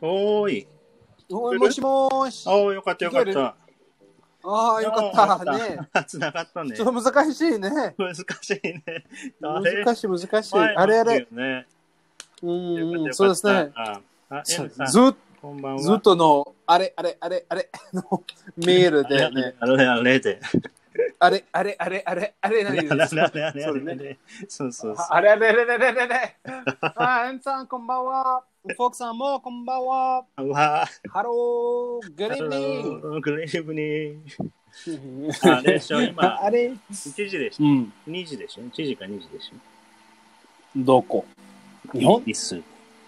おーい。おい、もしもーし。おー、よかったよかった。ああ、よかったね。た。つな がったねちょ。っと難しいね。難しいね。誰難しい、難しい。前あれあれ。ね。うん、そうですね。。あ、あずっこんばんは。ずっとの、あれ、あれ、あれ、あれ、のメールでね、あれあれで。あれ、あれ、あれ、あれ、あれ、あれ何ですあれあれあれそうねあれ。そうそうそう。あれ、あれ、あれ、あれ、あれ、あれ。あ、エンさん、こんばんは。フォークさんも、こんばんは。うわハロー、グッイブニング。グレーブに。あれでしょ、今、あれ1時でしょ。うん。2時でしょ ?1 時か2時でしょ？どこ？日本？イス。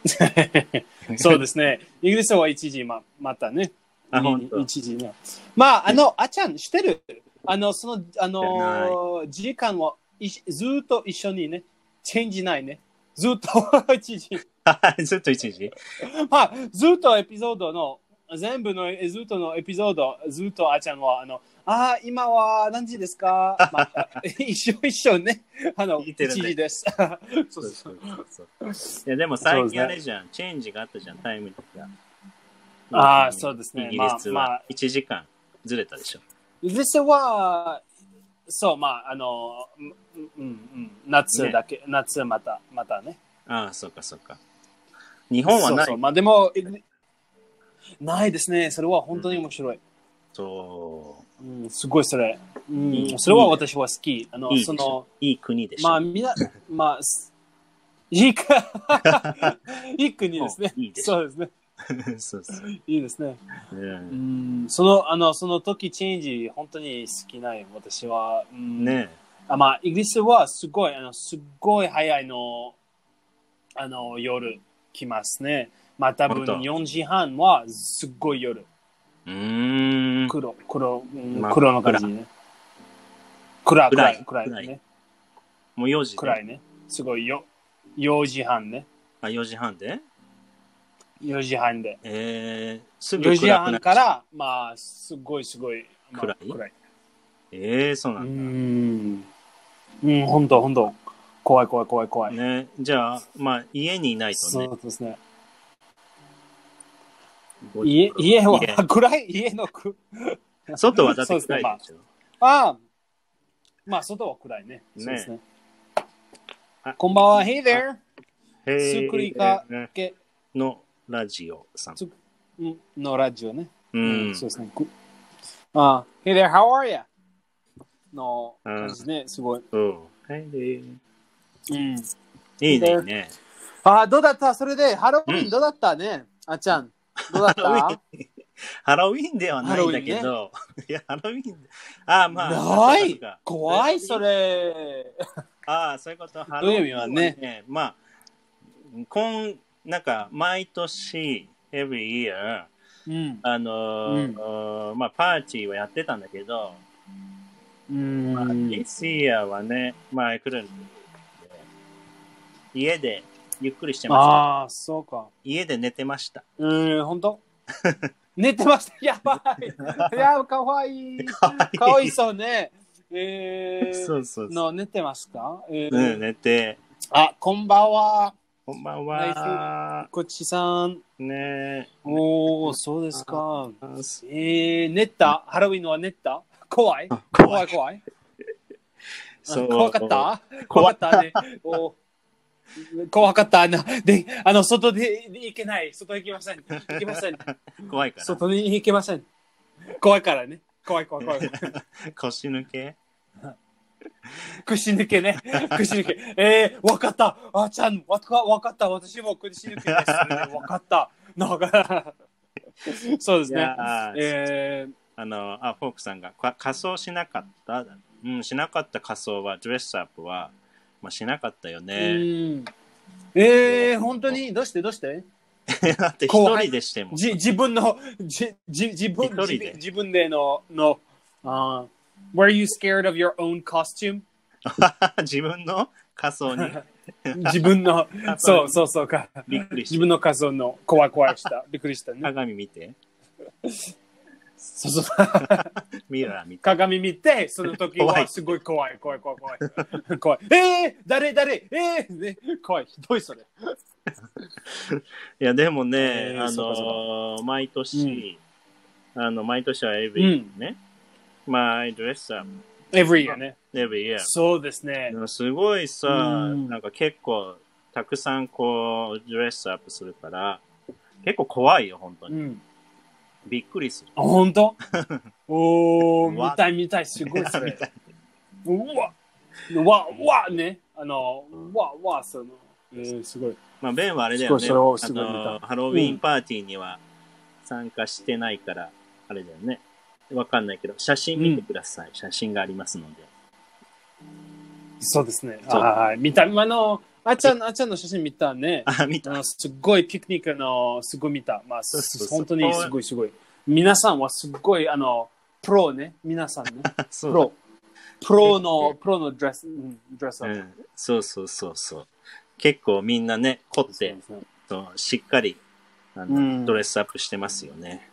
そうですね。イギリスは1時ままたね。あ本当1時ね。まあ、あの、あちゃん、してる？あの、その、あ知の、時間はいしずっと一緒にね、チェンジないね。ずっと1時。ずっと1時まあ、ずっとエピソードの、全部の、えずっとのエピソード、ずっとあちゃんは、あの、ああ、今は何時ですか、まあ、一緒一緒ね。あの、1聞いてるね時です。そ そううそそううそう。いや、でも最近あれじゃん、チェンジがあったじゃん、タイムが。あーそうですねイギリスまあまあは1時間ずれたでしょ。実は、そう、まあ、あの、うんうんうん、夏だけ、夏また、またね。ああ、そうかそうか。日本はない。そうそうまあ、でも、いないですね。それは本当に面白い。そううん、すごいそれ。うんそれは私は好き。あの、いいその、いい国でしょ。まあ、みな、まあ、すいいか、いい国ですねうんいい。そうですね。そうそう。いいですね。ううんん、その、あの、その時チェンジ、本当に好きない。私は。うんねあまあ、イギリスはすごい、あの、すごい早いの、あの、夜来ますね。まあ、多分本当4時半はすっごい夜。うーん。黒、黒、うんまあ黒の感じね。暗い、暗い、暗いね。もう4時で。暗いね。すごいよ。4時半ね。あ、4時半で？4時半で。えー、すぐ4時暗くなっ半から、まあ、すごいすごい、まあ暗い？暗い。えー、そううなんん。うん、ほんと、ほんと。怖い、怖い、怖い、怖い。だ。ね、じゃあ、まあ、家にいないとそね。うですね。ご家家は家暗い家のく外はだって暗いでしょ。ああまあ外は暗いね。ねそうですねあこんばんは、Hey there! へスクリカねけのラジオさん。のラジオね。ううんん。そうですね。くあ Hey there, how are you? の感じね、すごい。そう。はいでうん、いいね、いいね。あどうだった？それで、ハロウィンどうだった？ね、あちゃん。どうだっハロウィたン。ハロウィンではないんだけど、いや、ハロウィン、あ、まあ、ない。怖い、そ。れ。ああ、そういうこと。ハどういう意味はねまあ、今、なんか、毎年、every year、うん。あのーまあ、パーティーはやってたんだけど、うん。まあ、this year はね、まあ、来るんで、家でゆっくりしてました。ああ、そうか。家で寝てました。うん、本当寝てました。やばい。いや、かわいい。かわいいかわいそうね。えー、そうそうそう。の寝てますか、えーうん、寝て、あ、こんばんは。こんばんは。こっちさん。ねおー、そうですか。え。えー、寝た？ハロウィンは寝た？怖い？怖い。怖い怖い 怖かった？怖怖かったね。お怖かったな。で、あの、外で行けない。外行けません。行けません。怖いから。外に行けません。怖いからね。怖い怖い怖い。腰抜け？串抜けね。串抜け。えー、わかった。あちゃん、わかわかった。私も串抜けです、ね。わかった。なんか、そうですいね。えー、あの、あ、フォークさんが、か仮装しなかった？うん、しなかった仮装は、ドレスアップは、まあ、しなかったようね。ん。えー、本当に？どうして？どうして？だって一人でしても。じ自分の、じじ自分一人で自分での、の、あ、Were you scared of your own costume? 自分の？仮装に 自分の、そうそうそうか。びっくりし自分の仮装の怖い怖いした。びっくりしたた。ね。鏡見て。そうそう。ミラー見て。鏡見て、その時怖はいすごい怖い、怖い、怖い、怖い。怖い。えー、誰、誰、えー、ね、怖い、ひどいそれ。いや、でもね、あえーそうかそのー毎年、あの、毎年は every ね、my dress up every year ね。every year。そうですね。すごいさ、うんなんか結構、たくさんこう、ドレスアップするから、結構怖いよ、本当に。うん。びっくりする。あ、本当？おー、わ見たい見たい、すごいそみれ。うわ、わ、わ、ね。あの、わ、わ、その、えー、すごい。まあ、ベンはあれだよね。あの、ハロウィーンパーティーには参加してないから、あれだよね。わかんないけど、写真見てください。写真がありますので。そうですね。はい。見た、あの、あっちゃん、あっちゃんの写真見たね。あ、見た。すっごいピクニックの、すごい見た。まあ、本当にすごいすごい。皆さんはすっごい、あの、プロね。皆さんね。プロ。プロの、プロのドレス、うんドレスアップ。うん、そうそうそうそう。結構みんなね、凝ってそうしっかりあの、うんドレスアップしてますよね。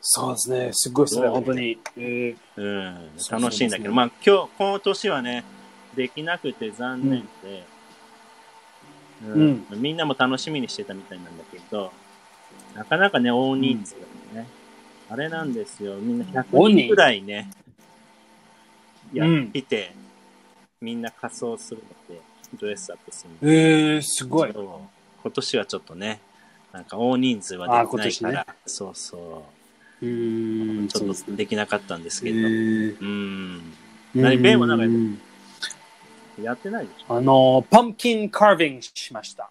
そうですね。すごいそれ、本当に。えーうん、楽しいんだけど、まあ今日、この年はね、できなくて残念で、うん。みんなも楽しみにしてたみたいなんだけど、なかなかね、大人数だね、あれなんですよ、みんな100大人人くらいね、やうんってて、みんな仮装するので、ドレスアップするの。えー、すごい。今年はちょっとね、なんか大人数はできないかあら、そうそう。ーう、ん、ちょっとできなかったんですえけど、ー。うん、何ベンはなんかうんやってないでしょあの、パンキンカービングしました。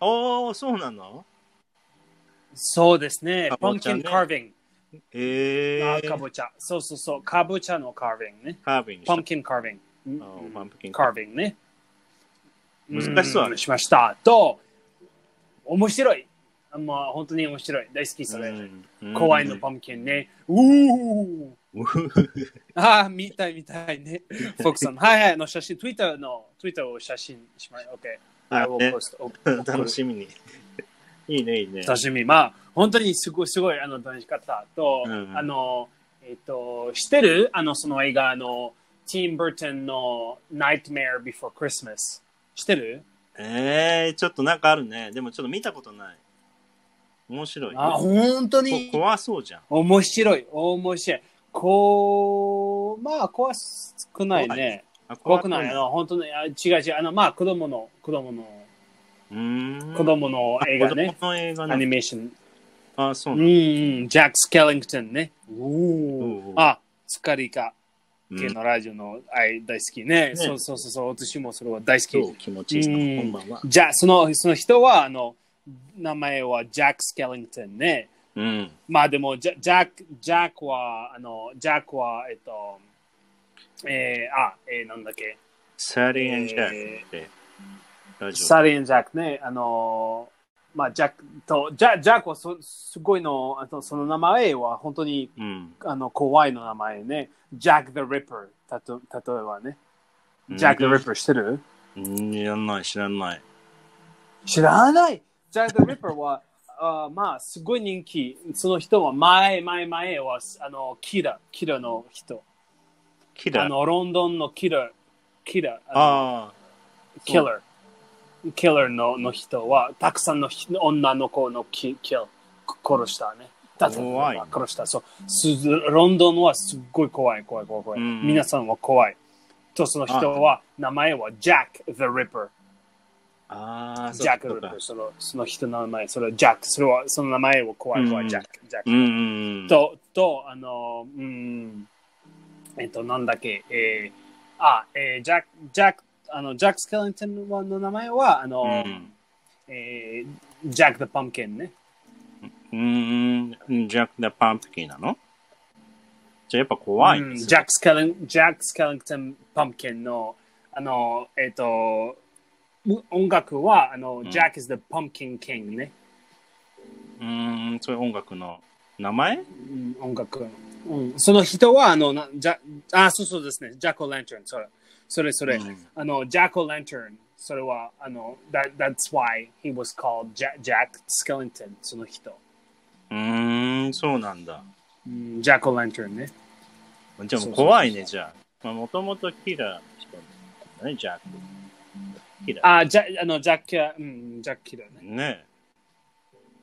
おー、そうなの？そうですねか。パンキンカービング。えあー、かぼちゃ。そうそうそう。かぼちゃのカービングね。カービングパンキンカービング。パンプキンカービングね。難しそうだねんしました。と、面白い。まあ、本当に面白い。大好きそれ。うん怖いのパンキンね。うーうん ああ、見たい見たいね。フォークさん。はいはい。あの写真、Twitter の、Twitter を写真しまい。OK。あ I will ね post. 楽しみに。いいね、いいね。楽しみ。まあ、本当にすごい、すごい、あの、楽しかった。と、うんあの、えっ、と、知ってる？あの、その映画、あの、ティーン・バートンの Nightmare Before Christmas。知ってる？えー、ちょっとなんかあるね。でもちょっと見たことない。面白い。あ、本当こに怖そうじゃん。面白い。面白い。こう、まあ、怖くないね。あ怖くない。あうの、本当に、あ違う違う。あの、まあ、子供の、子供の。子供の映画ね映画アニね。メーション。あ、そううなんんうん。ジャック・スケリングトンね。おおうあ、スカリカうん系のラジオの愛大好きね。ねそうそうそうそう。私もそれは大好き。気持ちいい。じゃあ、その、その人は、あの、名前はジャック・スケリングトンね。うん。まあでも、ジャジャック、ジャックは、あの、ジャックは、えっと、えー、あ、えー、なんだっけ？サリー・ジャックって、ラジオ。サリー・ジャックね。あの、まあ、ジャックと、ジャジャックはそすごいの、あとその名前は本当にうん。あの怖いの名前ね。ジャック・ザ・リッパー。たと例えばね。ジャック・ザ・リッパー知ってる、うん、知らない、知らない。知らないジャック・ザ・リッパーは、あまあ、すごい人気。その人は前、前、前は、あの、キラ、キラの人。キラー。あの、ロンドンのキラ、キラ、あのあキラー。キラーのの人は、たくさんのひ女の子のキキル殺したね。た怖い殺した。そうすロンドンはすっごい怖い、怖い、怖い、怖い。うん皆さんは怖い。と、その人は、名前はジャック・ザ・リッパー。あ。ああ、ジャック・ザ・リッパー。そのその人の名前、それはジャック。それは、その名前は怖い、怖い、うんジャック。ジャックうん。と、と、あの、うん、えっと、なんだっけ、えー、あ、えー、ジャック、ジャック、あの、ジャック・スケリントンの名前は、あの、うんえー、ジャック・ザ・パンケンね。うーん、ジャック・ダ・パンプキンなの？じゃあやっぱ怖いうんジャック・スケリン、ジャック・スケリントン・パンケンの、あの、えっ、と、う音楽は、あの、んジャック・ is the Pumpkin King ね。うーん、そういう音楽の名前？うん、音楽。うん、その人は、あの、なジャあ、そうそうですね。ジャック・オ・ランタン、それ。それそれ。うんあの、ジャック・オ・ランタン、それは、あの、that, that's why he was called Jack, Jack Skellington, その人。うーん、そうなんだ。うん、ジャック・オ・ランタンね。じゃあ怖いね、じゃあ。まあ、もともとキラーの人なジャック。キラー。あ、ジャあのジャッキラー、うん、ジャッキラーね。ね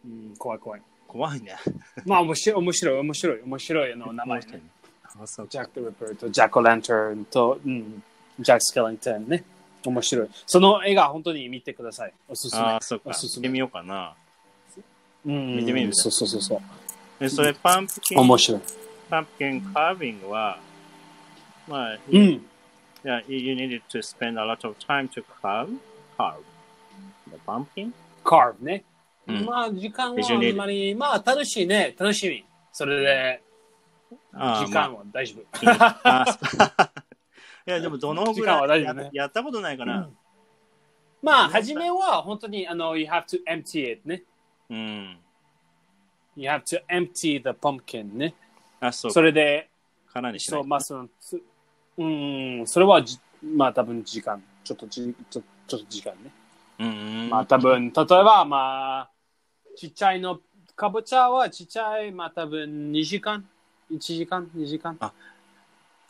うん、怖い怖い。怖いね。まあ面白い、面白い、面白い、面白いあの名前、ね。あそうジャック・リッパーとジャック・オ・ランターンと、うん、ジャック・スケリントンね。面白い。その映画本当に見てください。おすすめ。ああ、そっか。おすすめ見てみようかな。うん、見てみるそうそうそうそう。で、それ、パンプキン、面白い。パンプキンカービングは、まあ、うん。Yeah, you needed to spend a lot of time to carve, carve the pumpkin. カーブね。うんまあ時間はあんまり、まあ楽しいね。楽しみ。それで、あ時間は大丈夫。まああいや、でもどのぐらいや,、大丈夫ねやったことないから。まあ、初めは本当に、あの、you have to empty it ね。うん。you have to empty the pumpkin ね。あ、そう。それで、からにしそう、まあ、その、つうん、それはじ、まあ、多分時間。ちょっとじ、ちょちょっと時間ね。うん。まあ、多分、例えば、まあ、ちっちゃいの、かぼちゃはちっちゃい、まあ、多分2時間 ?1 時間 ?2 時間？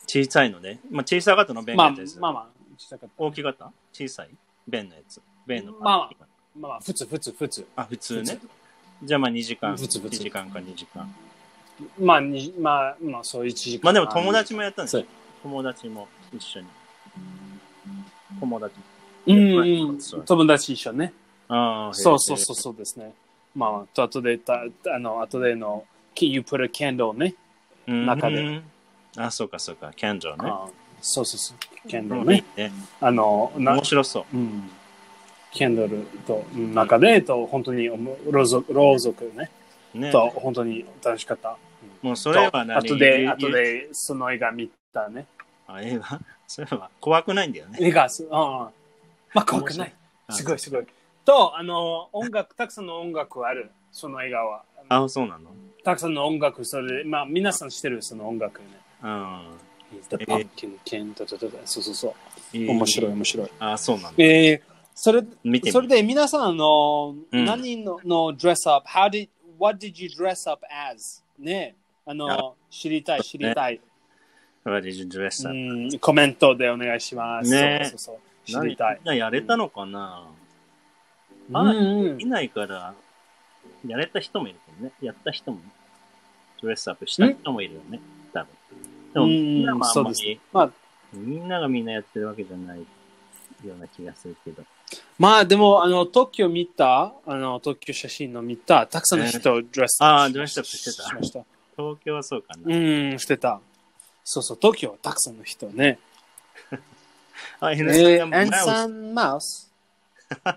小さいのね。まあ、小さかったの弁まあ、のやつ。まあまあ、小さかった。大きかった？小さい弁のやつ。弁のまあまあまあ、普通、普通、普通。あ、普通ね。じゃあまあ2時間。普通普通1時間か2時間。まあ、にまあ、まあ、そう1時間。まあでも友達もやったんですよ。友達も一緒に。友達。うん、友達一緒ね。ああ、そうそうそうそうですね。まあ、と後で、たあの、後での、you put a candle ね。うん。中でうん。あ、そうかそうか。キャンドルね。あそうそうそう。キャンドルうんね。あの、な面白そう。うん。キャンドルとうん中で、と、本当に、ろうそく、ろうそくね。ね。と、本当に楽しかった。もうそれはと何後で、ゆ後で、その映画見たね。あ、映画？それは怖くないんだよね。映画、すああまあ、怖くない。すごい、すごい。と、あの、音楽、たくさんの音楽ある。その映画は。あ、そうなの？たくさんの音楽、それで、まあ、皆さん知ってる、その音楽ね。うん。The Pumpkin King だだだだそうそうそう。面白い、面白い。あ、そうなんだ。えー、それ、見てみそれで皆さんあの、うん何のの dress up, how did, what did you dress up as? ね、あの、知りたい、知りたい。ん、コメントでお願いします。ねそうそうそう。知りたい。何やれたのかな？うんまだうんいないから、やれた人もいるけどね。やった人も、ドレスアップした人もいるよね。多分。でも、うんみんなもあんまそうですり、まあ、みんながみんなやってるわけじゃないような気がするけど。まあでも、あの、東京見た、あの、東京写真の見た、たくさんの人、ドレスあードレスアップしてたしました。東京はそうかな。うん、してた。そうそう、東京はたくさんの人ね。あ、え N さんがー、ンサンマウス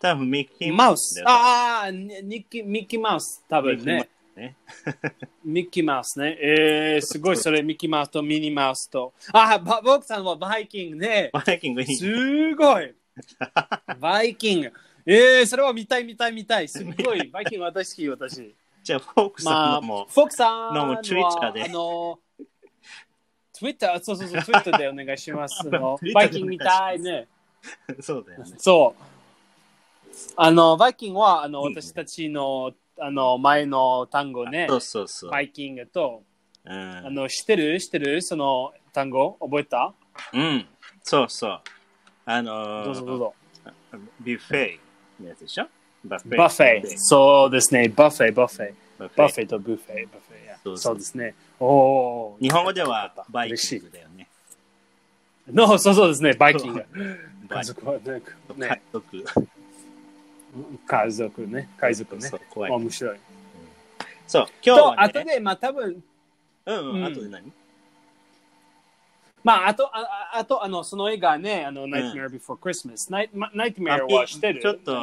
多分ミッキーマウスああ、ニッキー、ミッキーマウス、多分ね。ね。ミッキーマウスね。えー、すごい、それ、ミッキーマウスとミニーマウスと。あ、ば僕さんはバイキングね。バイキングいい。すごい。バイキング。えー、それは見たい、見たい、見たい。すごい。バイキング私好き、私。じゃあ、フォークさまあ、フォークさんは、のも Twitter であの、Twitter、そうそうそう、Twitter でお願いします。あのバイキング見たいね。そうだよね。そう。あの、バイキングは、あの、私たちの、あの、前の単語ね。そうそうそう。バイキングと、うんあの、知ってる？知ってる？その単語？覚えた？うん。そうそう。あのー、どうぞどうぞ。ビュッフェのやつでしょ？バフェバフェ。そうですね。バフェ、バフェ。バフェバフェとブフェ。バフェやそうそうそうですね。おー日本語ではバイキングだよね。の、そうそうですね。バイキング。家族はね。家ね族。家族ね。家族ねそ。う怖い。面白い。そう、今日と、はね。後で、まあ多分、うんううんん、後で何？まあ、あと、あああと、あの、その映画ね、あの、Nightmare Before Christmas。ナイま Nightmare は知ってる？ちょっと。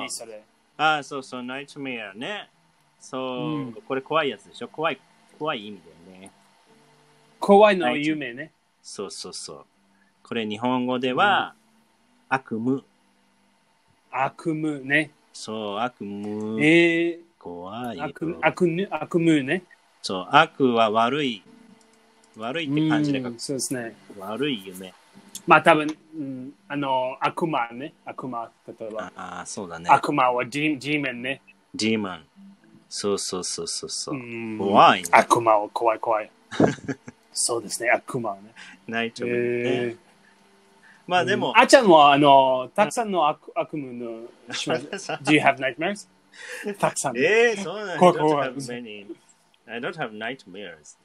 ああ、そうそう、ナイトメアね。そう、うんこれ怖いやつでしょ？怖い、怖い意味だよね。怖いの夢ね。そうそうそう。これ日本語では、悪夢。悪夢ね。そう、悪夢。え怖い悪夢、悪夢、悪夢ね。そう、悪は悪い。悪いって感じでそうですね。悪い夢。まあ多分、うん、あの、悪魔ね。悪魔、例えば。ああ、そうだね。悪魔はジージーメンね。ディーマン。そうそうそうそうそう。うん怖いね。悪魔は怖い怖い。そうですね、悪魔ね。ナイトメアね。えまあでも、あちゃんは、あの、たくさんの悪悪夢のします。Do you have nightmares? たくさん。えー、そうなん I don't have many. I don't have nightmares.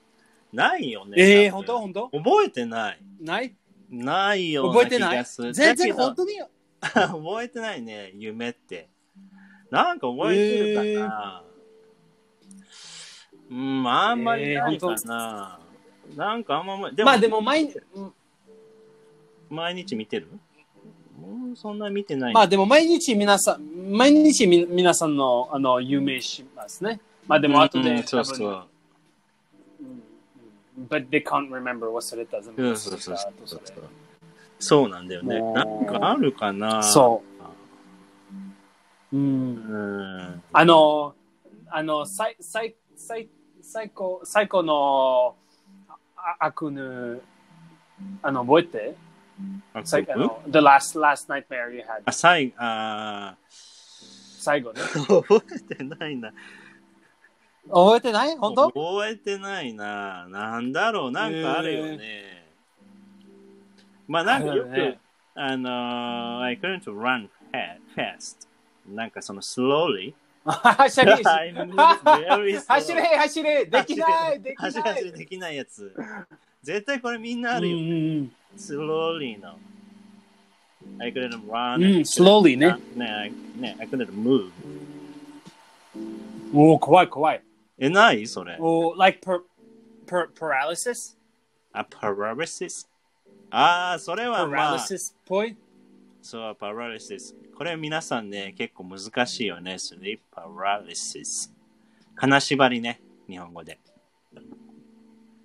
ないよね。えー、本当？本当？覚えてない。ない？ないよ覚えてない？全然本当に 覚えてないね、夢って。なんか覚えてるかな、うん、あんまりないかな。なんかあんま、でも、まあでも毎日、毎日見てる？うん、そんな見てない。まあでも毎日皆さん、毎日み皆さんのあの有名しますね。まあでも後で、うんそうそう。But they can't remember 忘れた。全部そうそうそうそうなんだよね。もうなんかあるかな？そう。う。うんん。あの、あの、最、最、最、最高、最高のあ悪夢、あの、覚えてあ最あの ?The last, last nightmare you had. あ、最、あ最後ね。ー覚えてないな。覚えてない本当覚えてないな。なんだろう、なんかあるよね。まあなんかよく、あるよねあのー、I couldn't run fa- fast. なんかその slowly. 走れ.走れ走れできないでき走れない走れできないやつ。絶対これみんなあるよ。うん slowly の。I couldn't run. うん、slowly ね。ね、I- ね、I couldn't move. おお、怖い怖い。え、ないそれ。お like per, per, paralysis? あ、paralysis? ああ、それはまあ、paralysis っぽいそう、paralysis。これ皆さんね、結構難しいよね。sleep paralysis。金縛りね、日本語で。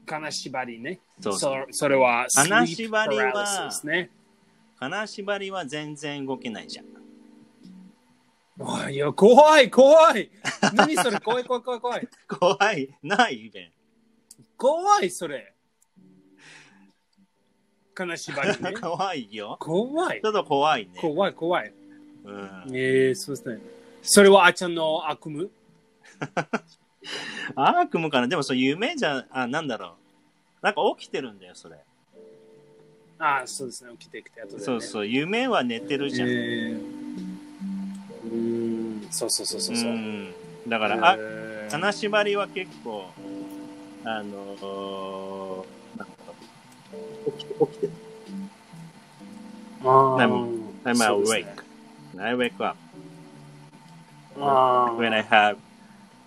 金縛りね。そうそそれは金縛りはね。金縛りは全然動けないじゃん。あいや、怖い怖い何それ怖い怖い怖い怖い。怖い。ないべん。怖い それ。金縛りね。怖いよ。怖いちょっと怖いね。怖い怖い。うん、ええそうですね。それはあちゃんの悪夢？悪夢かな？でもそう夢じゃ、あ、なんだろう。なんか起きてるんだよ、それ。あそうですね。起きてきて、後で、ね。そうそう、夢は寝てるじゃん。えーうーん、そうそうそうそうそう。ん。だから、あ、えー金縛りは結構、あのー、起きて、起きてる。ああ。I'm, I'm awake. awake.、ね、I wake up. when I have,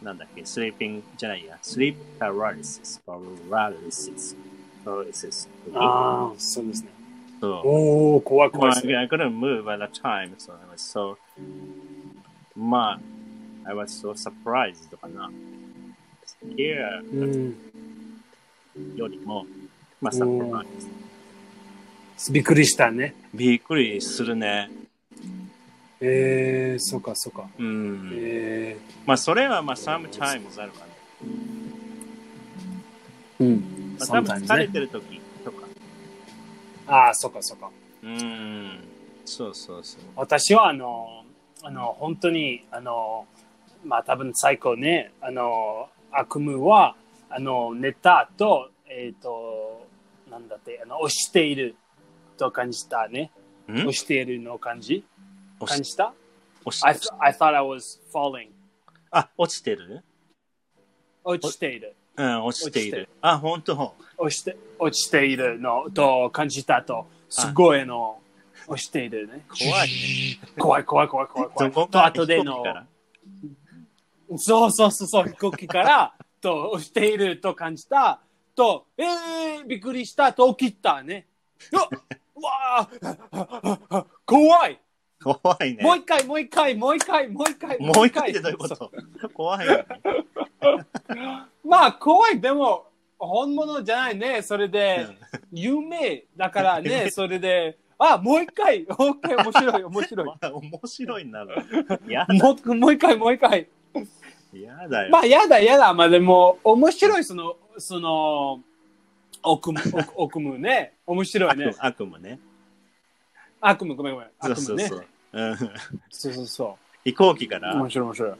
なんだっけ、sleeping じゃないや、sleep paralysis. Paralysis. Paralysis. ああ、そうですね。So, I couldn't move at the time, so I was so, まあ、I was so surprised かな。Here、うん、よりも、まあ、うん surprised。びっくりしたね。びっくりするね。えー、そうかそうか。うん。えまあ、それはまあ、sometimes あるかー、うん。な。まあ、多分 sometimes 疲れね。てる時とか。ああ、そうかそうか。うん。そうそうそう。私はあの、あの、本当に、あの、まあ多分最高ね、あの、悪夢は、あの、寝た後、えっ、と、なんだって、あの、押していると感じたね。ん？押しているの感じ。押し？感じた？押し I, th- I thought I was falling. あ、落ちてる？落ちている。うん、落ちている。あ、本当。落ちて、落ちているのと感じたと、すごいあの、落ちているね。怖い怖い怖い怖い怖い怖い。と後でのそうそうそうそう、飛行機から、と、押していると感じた、と、えー、びっくりした、と起きたね。うわあ怖い、怖いね。もう一回、もう一回、もう一回、もう一回、もう一回ってどういうこそと怖いよね。まあ、怖い、でも、本物じゃないね。それで、有名だからね、それで、あ、もう一回、オッケー、面白い、面白い。まあ面白いなの。やもうもう一回、もう一回。やだよ。まあ、やだ、やだ。まあ、でも、面白い、その、その、奥夢、奥奥夢ね。面白いね。悪夢ね。悪夢、ごめんごめん。そう悪夢ね。そうそう。うんそうそうそ飛行機かう。ら面白い、面白い。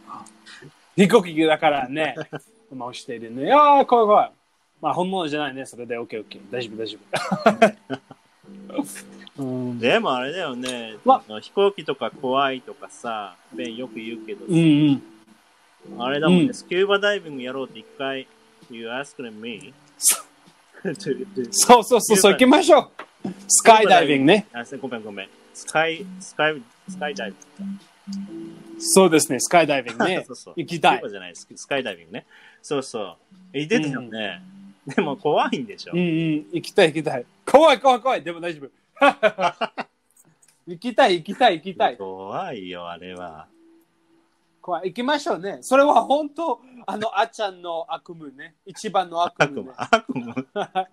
飛行機だからね。まあ、押しているね。ああ、怖い怖い。まあ、本物じゃないね。それで、オッケーオッケー。大丈夫、大丈夫。うん。でもあれだよね、わ飛行機とか怖いとかさ、ベンよく言うけど、うんうん。あれだもんね、うんスキューバダイビングやろうって一回、You asked me? そうそうそう、そう行きましょう。スカイダイビングね。あ、ごめんごめん。スカイ、スカイ、スカイダイビング。そうですね、スカイダイビングねそうそう。行きたい。じゃないススカイダイビングね。そうそう。言ってたよね。でも怖いんでしょ。うんうん、行きたい行きたい。怖い怖い怖い。でも大丈夫。行きたい行きたい行きたい。怖いよ、あれは。怖い。行きましょうね。それは本当、あの、あっちゃんの悪夢ね。一番の悪悪夢夢ね。、悪夢？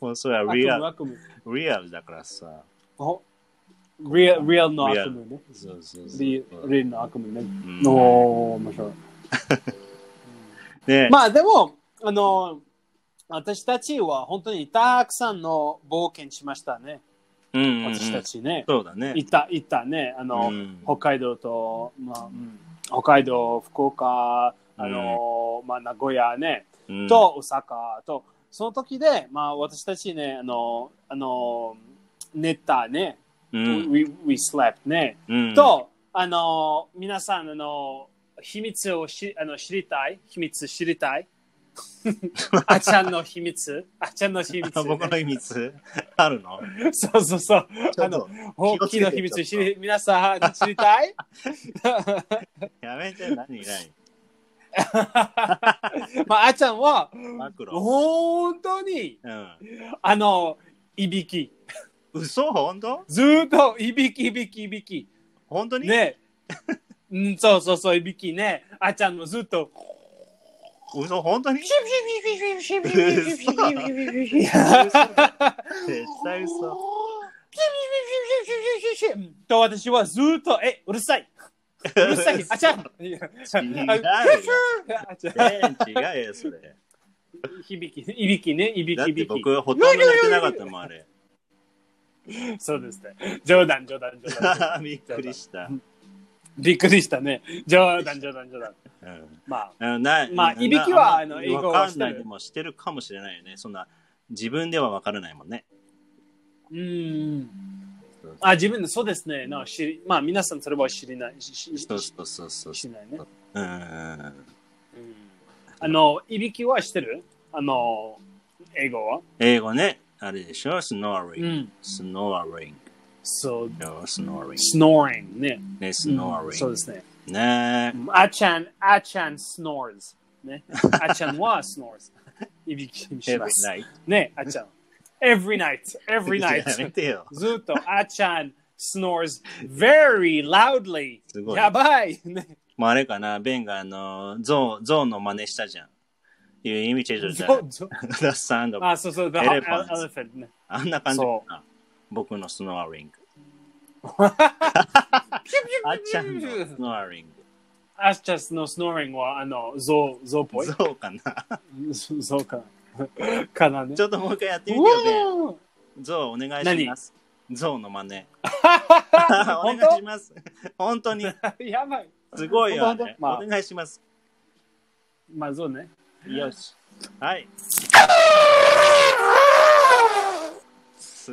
もうそれは悪夢リアル、悪夢。リアルだからさ。ほリアル、リアルの悪夢ね。そうそうそう。リリアルの悪夢ね。うんおー、面白い。ね、まあでも、あの、私たちは本当にたくさんの冒険しましたね。うんうんうん私たちね。そうだね。行った、行ったね。あの、うん北海道と、まあ、うん北海道、福岡、あの、まあ、名古屋ね、うん。と大阪と、その時で、まあ、私たちね、あの、あの、寝たね、うん、we, we slept ね、うん、と、あの、皆さん、あの、秘密をしあの知りたい秘密知りたい あちゃんの秘密？あちゃんの秘密、僕の秘密？あるの？そうそうそう。あの、大きな秘密知り、皆さん知りたい？やめて、何何まあ、あちゃんは。本当に、うん。あの、いびき。嘘？本当？ずーっといびき、いびき、いびき。本当に？ね。うん、そうそうそう、いびきね。あちゃんもずっと。嘘。本当に？絶対嘘。と私はずっと、え、うるさい。うるさい。あちゃ。違う。違うよ、それ。響き、いびきね、いびき、いびき。僕、ほとんど寝てなかったもん、あれ。そうですね。冗談、冗談、冗談。びっくりした。びっくりしたね。冗談、冗談、冗談。うんまあ、なまあないびきはなあの英語はしてるでもしてるかもしれないよね。そんな、自分ではわからないもんね。うーん。あ、自分で、そうですね。な知りまあ、皆さんそれは知りない。ししそうそうそうそう。知りないね。うん。うんあの、いびきはしてる？あの、英語は？英語ね、あれでしょ ?snoring。ん。snoring。そう、No, snoring。snoring ね。ね、うん snoring。そうですね。ねあちゃん、あちゃん、snores。ね。あちゃんは snores。いい。ねあちゃん。every night, every night. やめてよ。ずっと、あちゃん、snores very loudly。すごい。やばい。ね。もうあれかな、ベンがあの、ゾウ、ゾーウの真似したじゃん。いう意味チェジョじゃん。ゾウ、ゾウ。あ、そうそう、エレファント。あんな感じかな。僕のスノーリング。あっちゃんの snoring。アッチャスの snoring は、あの、ゾウ、ゾウっぽい？ゾウかな。ゾウかな。かなねち。ょっともう一回やってみてよ、ベン。うーゾウお願いします。ゾウの真似。お本願いします。本当に。当 やばい。すごいよ、あれ。本当まあお願いします。まあ、そうね。よし。はい。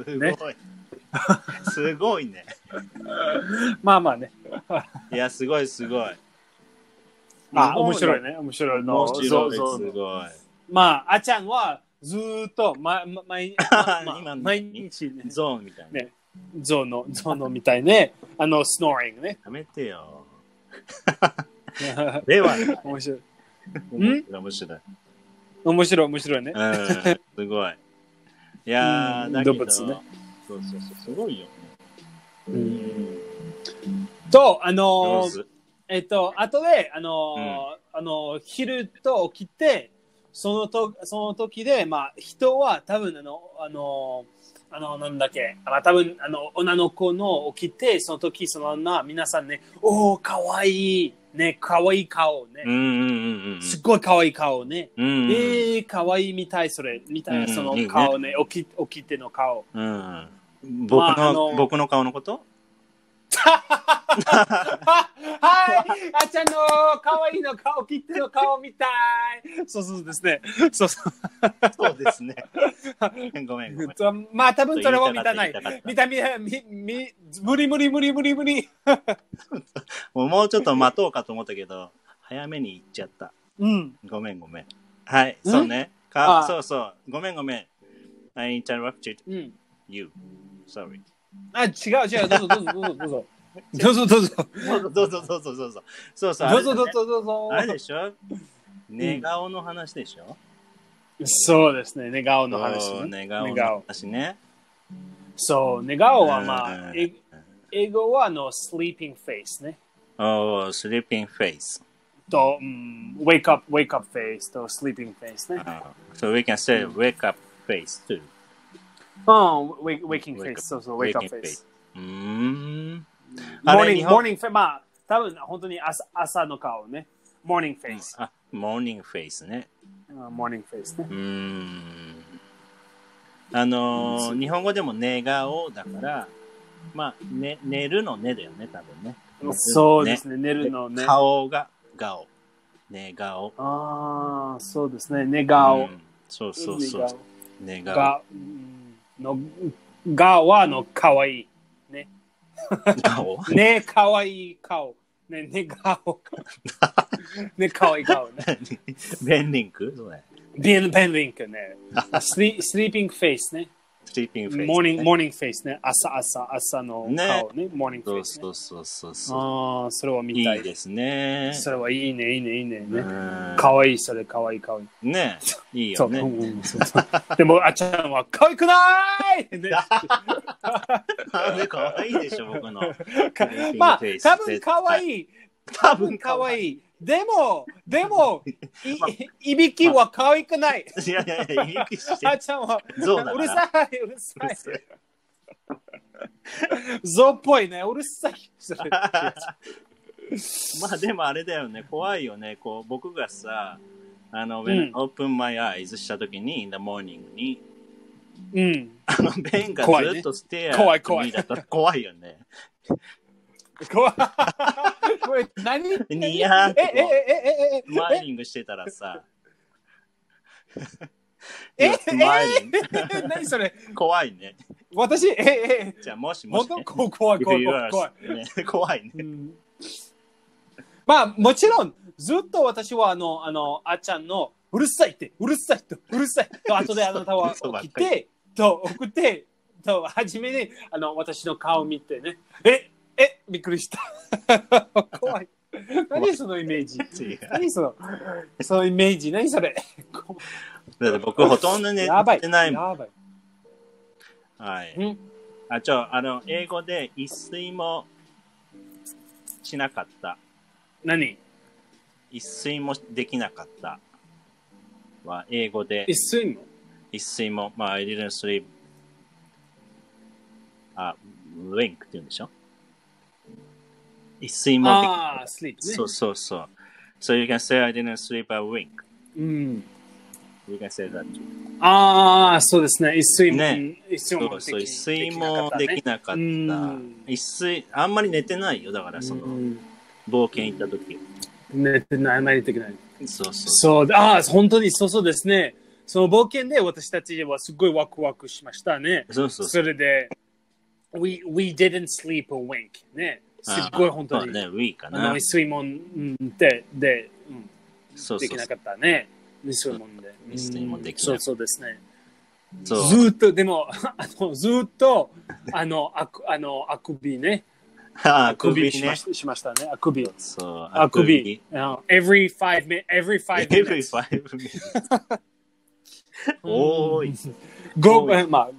すごい。ね すごいね。まあまあね。いや、すごい、すごい。あ、面白いね。面白いの。面白い、すごい。まあ、あちゃんは、ずーっと、ま、ま、毎 ま毎日ね、ゾーンみたいな。ねゾウの、ゾウのみたいね。あの、スノーリングね。やめてよ。では面白い。面白い、面白い。面白い、面白いね。うん、すごい。いやー、うん。だけど、動物ね。そうそうそう、すごいよ。うん。と、あの上手。えっと、後で、あの、あの、昼と起きて、そのと、その時で、まあ、人は多分、あの、あの、あの、なんだっけ、まあ、多分、あの、女の子の起きて、その時、その女、皆さんね、おー、かわいい、ね、かわいい顔ねうん、うんうんうん。すっごいかわいい顔ね。うんうん、えー、かわいいみたい、それ。みたいな、うんそのいいね顔ね、起き起きての顔。うん。僕の、まあ僕の顔のこと？はい、あちゃんの可愛いの顔、切手の顔みたい。そうそうですね。そうそう。そうですね。ごめんごめん。とまあ、多分それは見たない。見た見た、み、み、無理無理無理無理無理。もうもうちょっと待とうかと思ったけど、早めに行っちゃった。うん。ごめんごめん。はい、ん？そうね。かあそうそう。ごめんごめん。I interrupted うん。you. Sorry. あ、違う違う。どうぞどうぞどうぞどうぞ。どうぞどうぞ。どうぞ どうぞどうぞ。そうそう。どうぞどうぞどうぞ。あれでしょ？寝顔の話でしょ？そうですね。寝顔の話そうね。寝顔の話ね。そう、寝顔はまあ、英語はあの、sleeping face ね。Oh, sleeping face. と、うん、wake up, wake up face と sleeping face ね。Uh, so we can say wake up face too. うん、wake, waking Wake face。up- そうそう、wake up waking face。うーん。あれ morning, 日本 morning face。まあ、多分本当に朝朝の顔ね。morning face。あ、morning face ね。うん morning face ねう。ーん。あのー日本語でも寝顔だから、まあ、ね、寝るの寝だよね、多分ね。そうですね、寝るのね。顔が顔。寝顔。ああ、そうですね、寝顔。うんそうそうそう。寝顔。の、がはのかわいい。ね。顔ね、かわいい顔。ね、ね、顔。ね、かわいい顔ね。ベンリンク？それ。ビン、ベンリンクね。スリスリーピングフェイスね。スリーピングフェイス、モーニング、モーニングフェイスね。朝、朝、朝の顔ね。モーニングフェイスね。そうそうそうそうそう。ああ、それは見たい。いいですね。それはいいね、いいね、いいね。うねんかわいい、それ、かわいい、かわいい。ねいいそう、よね。うんうんそうそうでも、あっちゃんは、かわいくないねかわいいでしょ、僕の。かまあ、多分かわいい。多多分かわいい。でも、でも、いいびきはかわいくない。いやいやいや、いびきしてあっちゃんは、うるさい、うるさい。象っぽいね、うるさい。まあでもあれだよね、怖いよね。こう僕がさ、あの、うん open my eyes したときに、in the morning に、うん。あの、ベンがずっとステア怖い怖いだったら怖いよね。怖い。これ何？ニヤーってこうえ、え、え、え、え、スマイリングしてたらさ、え、え、You're smiling え、何それ怖いね。私、え、え、え、じゃあもしも本し、ね、当怖い、怖い、怖い、怖い。ね怖いね。うんまあ、もちろん、ずっと私は、あの、あの、あっちゃんの、うるさいって、うるさいと、うるさいと、後であなたは嘘ばって、と、送って、と、初めに、あの、私の顔見てね、え、え、びっくりした。怖い。何そのイメージ？違う何その、そのイメージ？何それ？だって僕ほとんど寝やばい。てないもん。やばい。はい。うんあ、ちょ、あの、英語で一睡もしなかった。何？一睡もできなかった。は、英語で一睡も？一睡も、まあ、I didn't sleep. あ、wink って言うんでしょ？一睡もでああ、っスリープた。ね。そうそうそう。So you can say I didn't sleep a wink. うん。You can say that. ああ、そうですね。一睡も、ね一睡もそうそう、一睡もできなかった。うん一睡、あんまり寝てないよ。だから、その、うん冒険行った時。寝てない、あまりできない。そうそう。そう、ああ、本当にそうそうですね。その冒険で私たちはすごいワクワクしましたね。そうそうそ。れで、we, we didn't sleep a wink ね。すっごい本当に。ウィーかなあの、。一睡も、うん、で、で、うん、そうできなかったね。一睡もんで。一睡もできなかったそうそうですね。ずーっと、でも、あのずーっと、あの、あくあの、あくびね。ああくびしまね。ししましたね。あくび。そう、あくび。every five minutes, every five Every minutes. five minutes. 多い。ごまあ、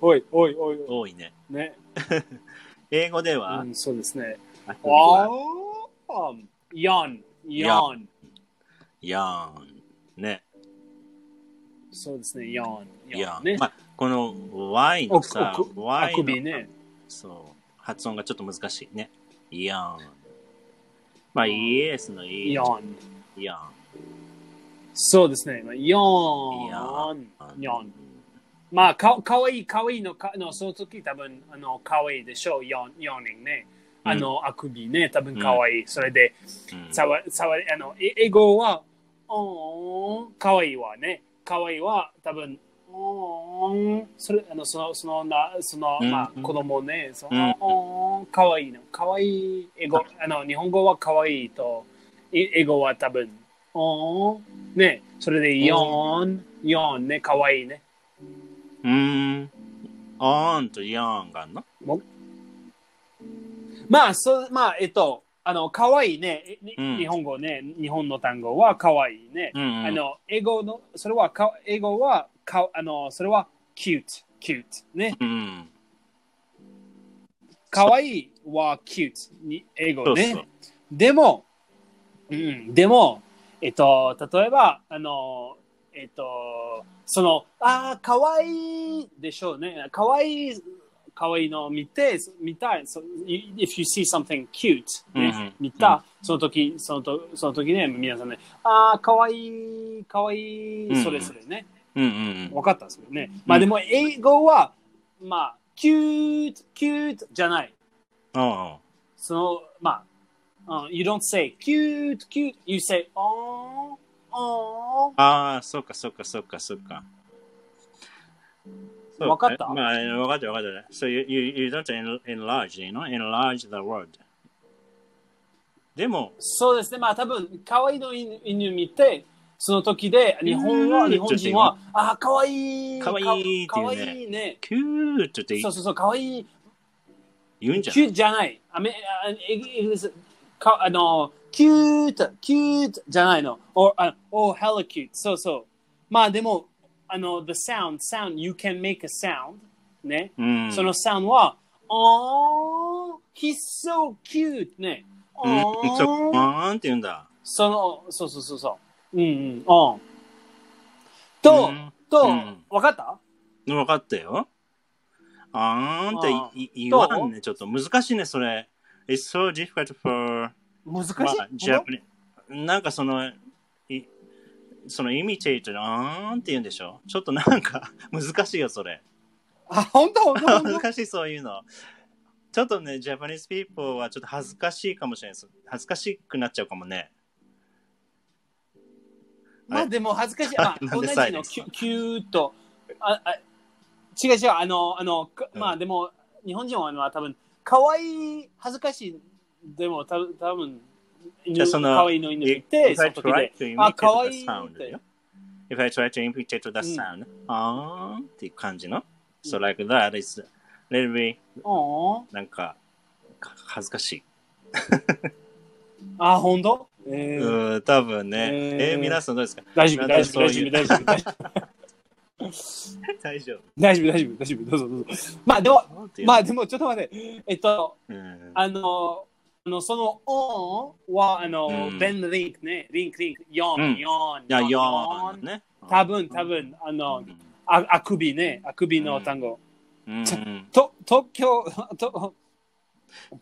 おい、おい、おい、お多いね。い。ね。英語では？う、ん、そうですね。あくびはああ、yawn, yawn. ヤーン。ね。そうですね.ヤねーン。。まあ、この Y のさ Y のね。そう、発音がちょっと難しいね。ヤーン。まあ、イエスのイ.ヤーン。そうですね。ヤーン yawn. まあ、かかわいい、かわいいのかの、その時多分、あの、かわいいでしょう、yawn- yawning ね。あの、あくびね、多分可愛い。それで、うん。さわ、さわ、あの、え英語は、おーん、可愛いわね。可愛いは、多分、おーん、それ、あの、その、その、な、その、うんまあ、子供ね、そうんの、おーん、可愛いの。可愛い、英語、あ。の、日本語は可愛いと、い英語は多分、おーん、ね、それで、ヨーン、ヨーンね、可愛いね。うーん。オンとヨーンがあまあ、そう、まあ、えっと、あの、可愛いね、にうん日本語ね、日本の単語は可愛いね。うんうんあの、英語の、それはか、英語は、か、あの、それは、cute、cute ね。うん。可愛いは cute に、英語ね。そうそう。でも、うん、でも、えっと、例えば、あの、えっと、その、ああ、可愛いでしょうね。可愛い可愛いのを見て、見たい。So, if you see something cute, ねうんうん見た、その時、そのとその時ね、皆さんね、ああ、可愛い可愛いうんそれぞれね。うんうん分かったんですけどね。まあでも、英語は、まあ、cute, cute じゃない。うん。うんその、まあ、uh, you don't say cute, cute, you say, oh, oh. ああ、そっかそっかそっかそっか。そうわかった？まあ、わかったわかった。So you, you, you don't en- enlarge, you know? Enlarge the word. でも、そうですね。まあ多分、可愛いの犬犬見て、その時で、日本は、うん日本人は、あ、可愛い可愛いってか可いうね愛いね。 cute ってそうそうそう、可愛い言うんじゃん。 cute じゃない。アメあイギリスかあの、 cute、cute じゃないの。or, あ oh, hella cute. そうそう。まあでも、あの、the sound, sound, you can make a sound. ね。うん。その sound は、oh, he's so cute ね。うん、Oh そう、あーんって言うんだ。その、そうそうそうそう。うんうん。うん。と、うんと、うんわかった？分かったよ。あーんって言わんね。ちょっと難しいね、それ。It's so difficult for 難しい、まあ、ジャパニなんかその、いその imitate のあーんって言うんでしょ？ちょっとなんか 難しいよ、それ。あ、本当？本当？難しい、そういうの。ちょっとね、 Japanese people はちょっと恥ずかしいかもしれないです。恥ずかしくなっちゃうかもね。まあでも恥ずかしい。まあ、同じのキュ cute。ああ違う違う。あの、あの、かまあでも、日本人はあの多分、可愛い恥ずかしい。でも、た多分犬じゃあその可愛いの犬見て、if そ I の時 try で to、あ、imitate 可愛 the いっ sound て。If I try to imitate the sound, あーんっていう感じの？So like that is little bit なんかか恥ずかしい。あ、本当？えーうーん、多分ね。えーえー、皆さんどうですか？大丈夫、大丈夫、大丈夫、大丈夫、大丈夫。大丈夫。大丈夫、大丈夫、大丈夫、どうぞどうぞ。まあでも、まあでも、ちょっと待って、えっと、うんあの、あのそのオンは、あの、うん。ベンリンクね、リンクリンク、ヨン、うん。ヨン、いや、ヨンヨーンね。多分、多分、あの、ああくびね、あくびの単語。うん。うんと東京、と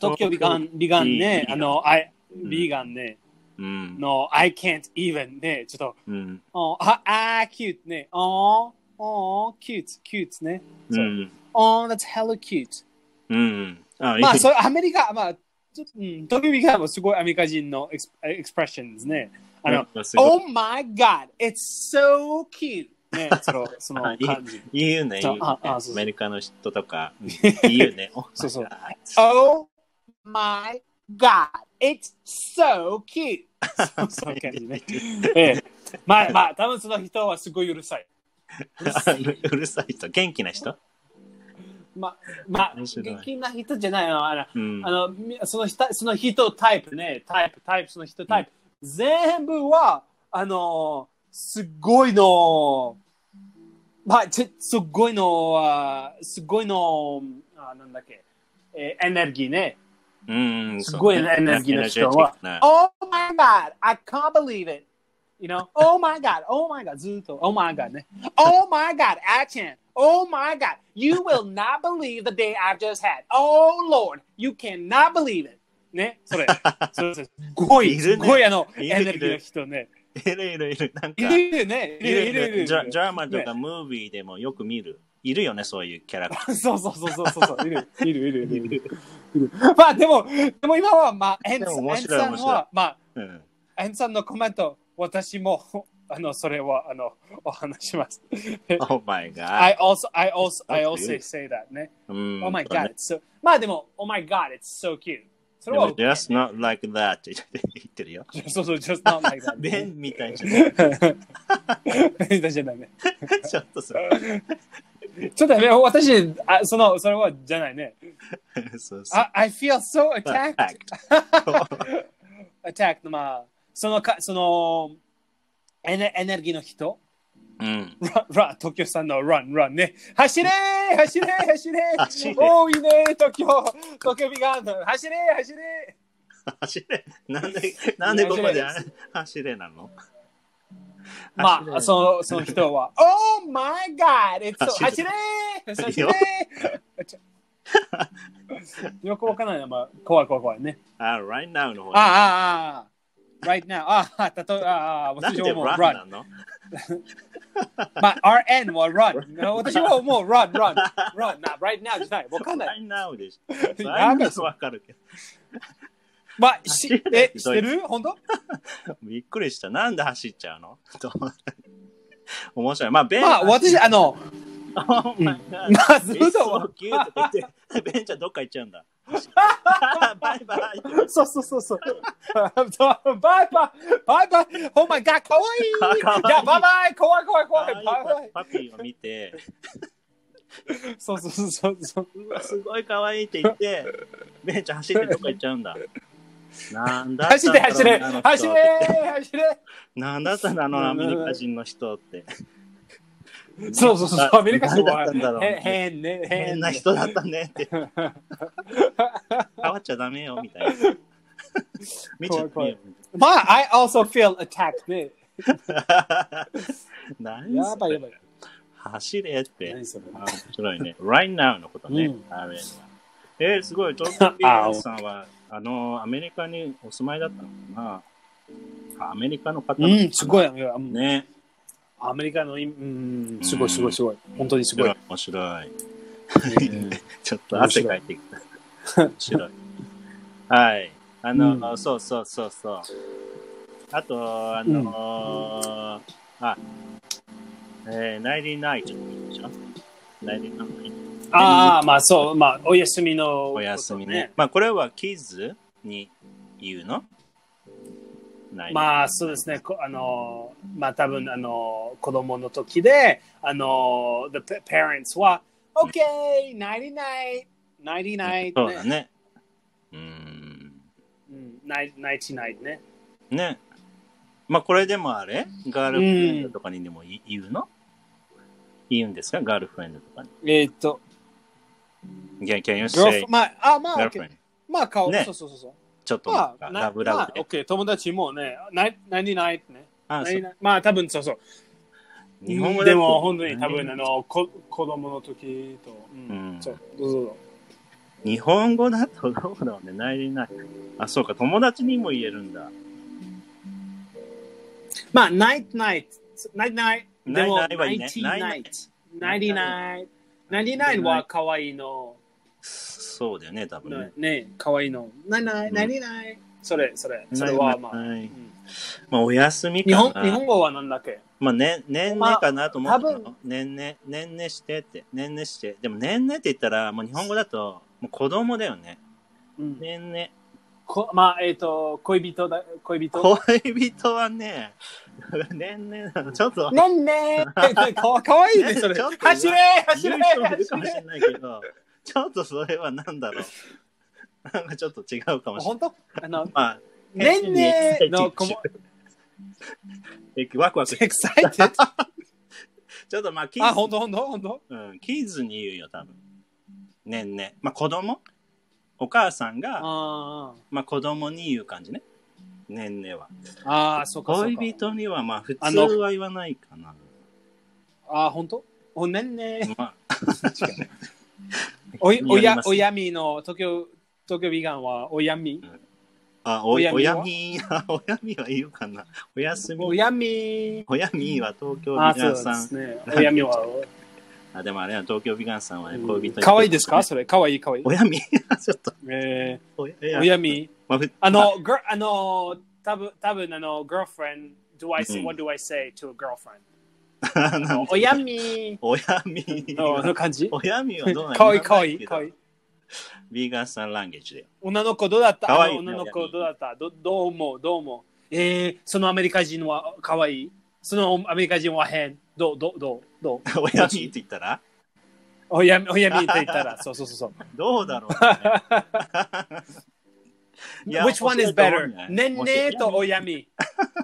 東京ビガン、ビガンね、ビあの、あいビガンね、うん。の、I can't even ね、ちょっと、うん。おあ、あ、cute ね、おー、おー、cute、cute ね。そう。うん。おー、that's hella cute。うん。あ、まあ、それアメリカ、まあ、うん、東京ビガンもすごいアメリカ人のエクスエクスプレッションですね。あの、Oh my god, it's so cute! ね、その、そのあいい感じ。言うね、言うねアメリカの人とか、う ん言うね。そうそうあ Oh my god, it's so cute! そういう感じね。ええ。まあまあ、多分その人はすごいうるさい。うるさい人、元気な人？まあ、まあ、面白い元気な人じゃないの。あの、うんあのみその人、その人タイプね、タイプ、タイプ、その人タイプ。全部は、あの、すごいの、まあ、ちすごいのは、すごいの、あなんだっけ、えーエネルギーね。うん。すごいエネルギーの人は、Oh my god, I can't believe it. You know, oh my god, oh my god, ずっと、oh my god ね。Oh my god, action. Oh my god, you will not believe the day I've just had. Oh lord, you cannot believe it. ね、それ。すごい、すごいあの、エネルギーの人ね。いるいるいる。なんか、いるいるね。いいるいるいるいる。るドラドラマとかねムービーでもよく見る。いるよね、そういうキャラクター。そうそうそうそうそう、いる、いる、いる、いる、いる。まあでも、でも今は、まあ、エンさんは、まあ、うん。エンさんのコメント、私も、あの、それは、あの、お話します。Oh my god. I also, I also, I also say that ね。うん。Oh my god, ね it's so, まあでも、Oh my god, it's so cute. そでもれは OK、just not like that って言ってるよ。そうそう、just not like that. ベンみたいじゃない。ベンじゃないね。ちょっとさ。ちょっとね、私、あその、それはじゃないね。そうそう。I, I feel so attacked. Attacked. attacked, まあ、そのか、その、エネエネルギーの人、うん。ララ東京さんの run, run ね。走れー走れー走れー。走れ。多いね東京。東京ビガン走れー走れ走れ。なんで、なんでここで走れなの？ーまあ、そのその人は。Oh my god! 走走れ走れよくわからないな、まあ、怖い怖い怖いね。あ、right now の方ああ、ああ、right now. ああ、たとえ、ああ、私はもう run な。のまあ、RN は run。私はもう run, run, run? な、right now じゃない。わかんない。right now でし わかるけど。まあ、しえ、してる？本当？びっくりした。なんで走っちゃうの？面白い。まあ、ベンまあ、私、あの、Oh. まあ、ずっとベンちゃんどっか行っちゃうんだ。バイバイ。そうそうそうそう。バイバイバイバイ !Oh my god! かわいいかわいいいや、バイバイ怖い怖い怖いバイバイパピーを見て、そうそうそうそうすごい可愛いって言って、ベンちゃん走ってどっか行っちゃうんだ。なんだ走れ走れ走れ走れなんだったんだ、あのアメリカ人の人って。そうそうそう、アメリカ人は誰だったんだろうへ変ね、変変な人だったねって。変わっちゃダメよ、みたいな。見ちゃってよ。まあ、I also feel attacked ね。何やばいやばい。走れって。面白いね。right now のことね。えー、すごい。トーキーさんは、あの、アメリカにお住まいだったのかなあアメリカの方うん、すごい。うんね。アメリカのい、うん、すごいすごいすごい。本当にすごい。面白い。うん ちょっと汗かいてきた。面白い。はい。あの、うんそうそうそうそう。あと、あのーあ、えー、ナイリーナイトでしょナイリーナイト。ああ、まあそう、まあ、お休みの、お休みね。。まあ、これはキズに言うの？ないまあそうですね、こあの、まあ多分、あの、子供の時で、あの、the pa- parents は、OK、nighty night、nighty night、そうだね。うーん。うん、night nighty night ね。ね。まあ、これでもあれ？ガールフレンドとかにでもい言うの？言うんですか？ガールフレンドとかに。えーっと、Can, can you girlfriend say まあ、あ、まあ?まあ、顔、ねそうそうそうそう。ちょっとまあ、ラブラブで。まあ、OK、友達もね、night- nighty night ね。あそう。nighty night まあ、多分そうそう。日本語でも本当に多分あのこ子供の時と、うん。うん。そうどうぞ日本語だとどうだろうね。ないりな。い。あ、そうか。友達にも言えるんだ。まあ、ナイトナイト、ナイトナイト、でも、ナイティナイト、ナイティナイト、ナイティナイトは可愛いの、そうだよね、多分ね。ね、可愛いの、ナイナイ、うんナイティナイト、それ、それ、それはまあ、まあ、お休み日本、かな。日本語はなんだっけ？まあ、ね、年々かなと思ったまあ多の。年々、年々してって。年々して。でも、年々って言ったら、もう日本語だと、もう子供だよね。うん年々。こまあ、えっ、と、恋人だ、恋人？恋人はね、年々、ちょっと、なんねーかかわいいね、それ。走れ走れ走れかもしれないけど、ちょっとそれはなんだろう。なんかちょっと違うかもしれない。本当？あの、まあ、ねんねーの子も、えワクワクしてエクサイテッ ちょっとまあ、キド。あ、ッ本当？本当？本当？ズ、うん、キッズに言うよ、多分。ねんね。まあ、子供？お母さんが、あまあ、子供に言う感じね。ねんねは。あ、ああ、そうかそうか。恋人には、まあ、普通は言わないかな。ああ、本当？おねんね。まあ、おや、おやみの東京、東京ビガンはおやみ？あ、おおやみは？おやみ、あ おやみは言うかな。おやすみ。おやみ。おやみは東京ああ、そうで皆さん。すね。おやみは？あ、でもあれは東京ビガンさんはね、恋人かわいいですか？それ。かわいいかわいい。親身 ちょっと。えおやー、親身。まあの、グあの、多分多分あの、girlfriend, do I say, うん what do I say to a girlfriend? あなんで親身親身。のの感じ？親身はどうなのかわいいかわいいかわいい。ビーガンさんランゲージだよ。女の子どうだった？かわいいあの女の子どうだった？どどう思う？どう思う？えー、そのアメリカ人はかわい？いそのアメリカ人は変？どうどうどうどう？親身って言ったら？おやみ、おやみって言ったら、そうそうそうそう。どうだろう Which one is better? うねねんねとおやみ。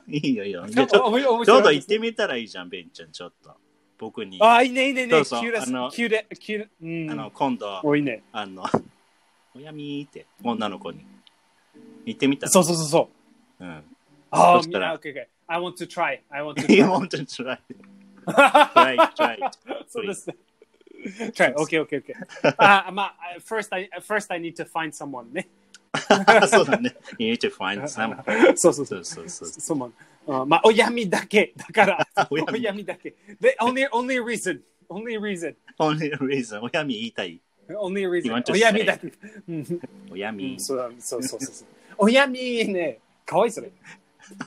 いいよいいよ。ちょおおおちょうど行ってみたらいいじゃん、ベンちゃん、ちょっと。僕に。ああ、いいね、いいね、いいね。キューレスあの、キューレ、キューレ、うん。の、今度、おいいね。あの、おやみーって、女の子に。行ってみたら？そうそうそうそう。うん。あ、そしたら. I want to try. I want to You try. want to try? Try, try. そうですね。try. OK, OK, OK. あ、まあ、first I, first I need to find someone ね。そうだね。You need to find some. そうそうそ。そううそうそう。そうあまあ、おやみだけ。だから、おやみおだけ。で、only, only reason. Only reason. Only reason. おやみ言いたい。Only reason. おやみだけ。うんおやみ。そうそうそうそう。おやみね、かわいいそれ。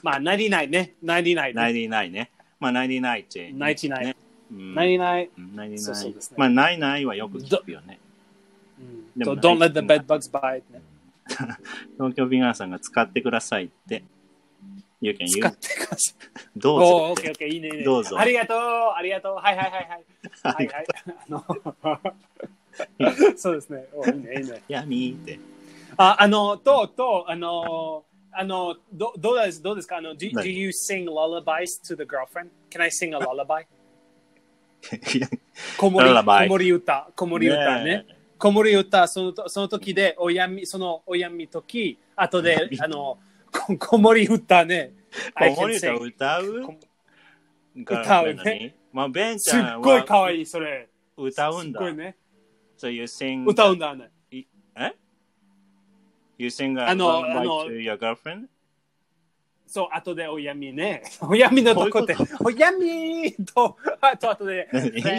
まあ、99ね。99ね。99ね。まあ、99って。99ね。うん99。うん99そうそうですねまあ、99はよく聞くよね。don't let the bed bugs bite ね。東京ビガンさんが使ってくださいって。You can 使っ use. てください。どうおー、オぞって。ッケーオッケー、いいねいいね。どうぞありがとう、ありがとう。はいはいはいはい。はいはい。あの そうですね。おいいね、いいね。やみーって。あ、あの、と、と、あの、あの、どどうですどうですか？あの、do, 何？do you sing lullabies to the girlfriend? Can I sing a lullaby? 子守 Lullaby 子守歌、子守歌ね。子守歌、そのとその時で、おやみ、そのおやみ時、後で、あの、こ子守歌ね。子守歌歌う？こ歌うね。まあ、ベンちすっゃんごい可は愛い、それ。歌うんだすっご。いね。So you sing. 歌うんだね。え ?You sing a あのあの to your girlfriend? そう、後でおやみね。おやみのとこでおやみと、あと後で、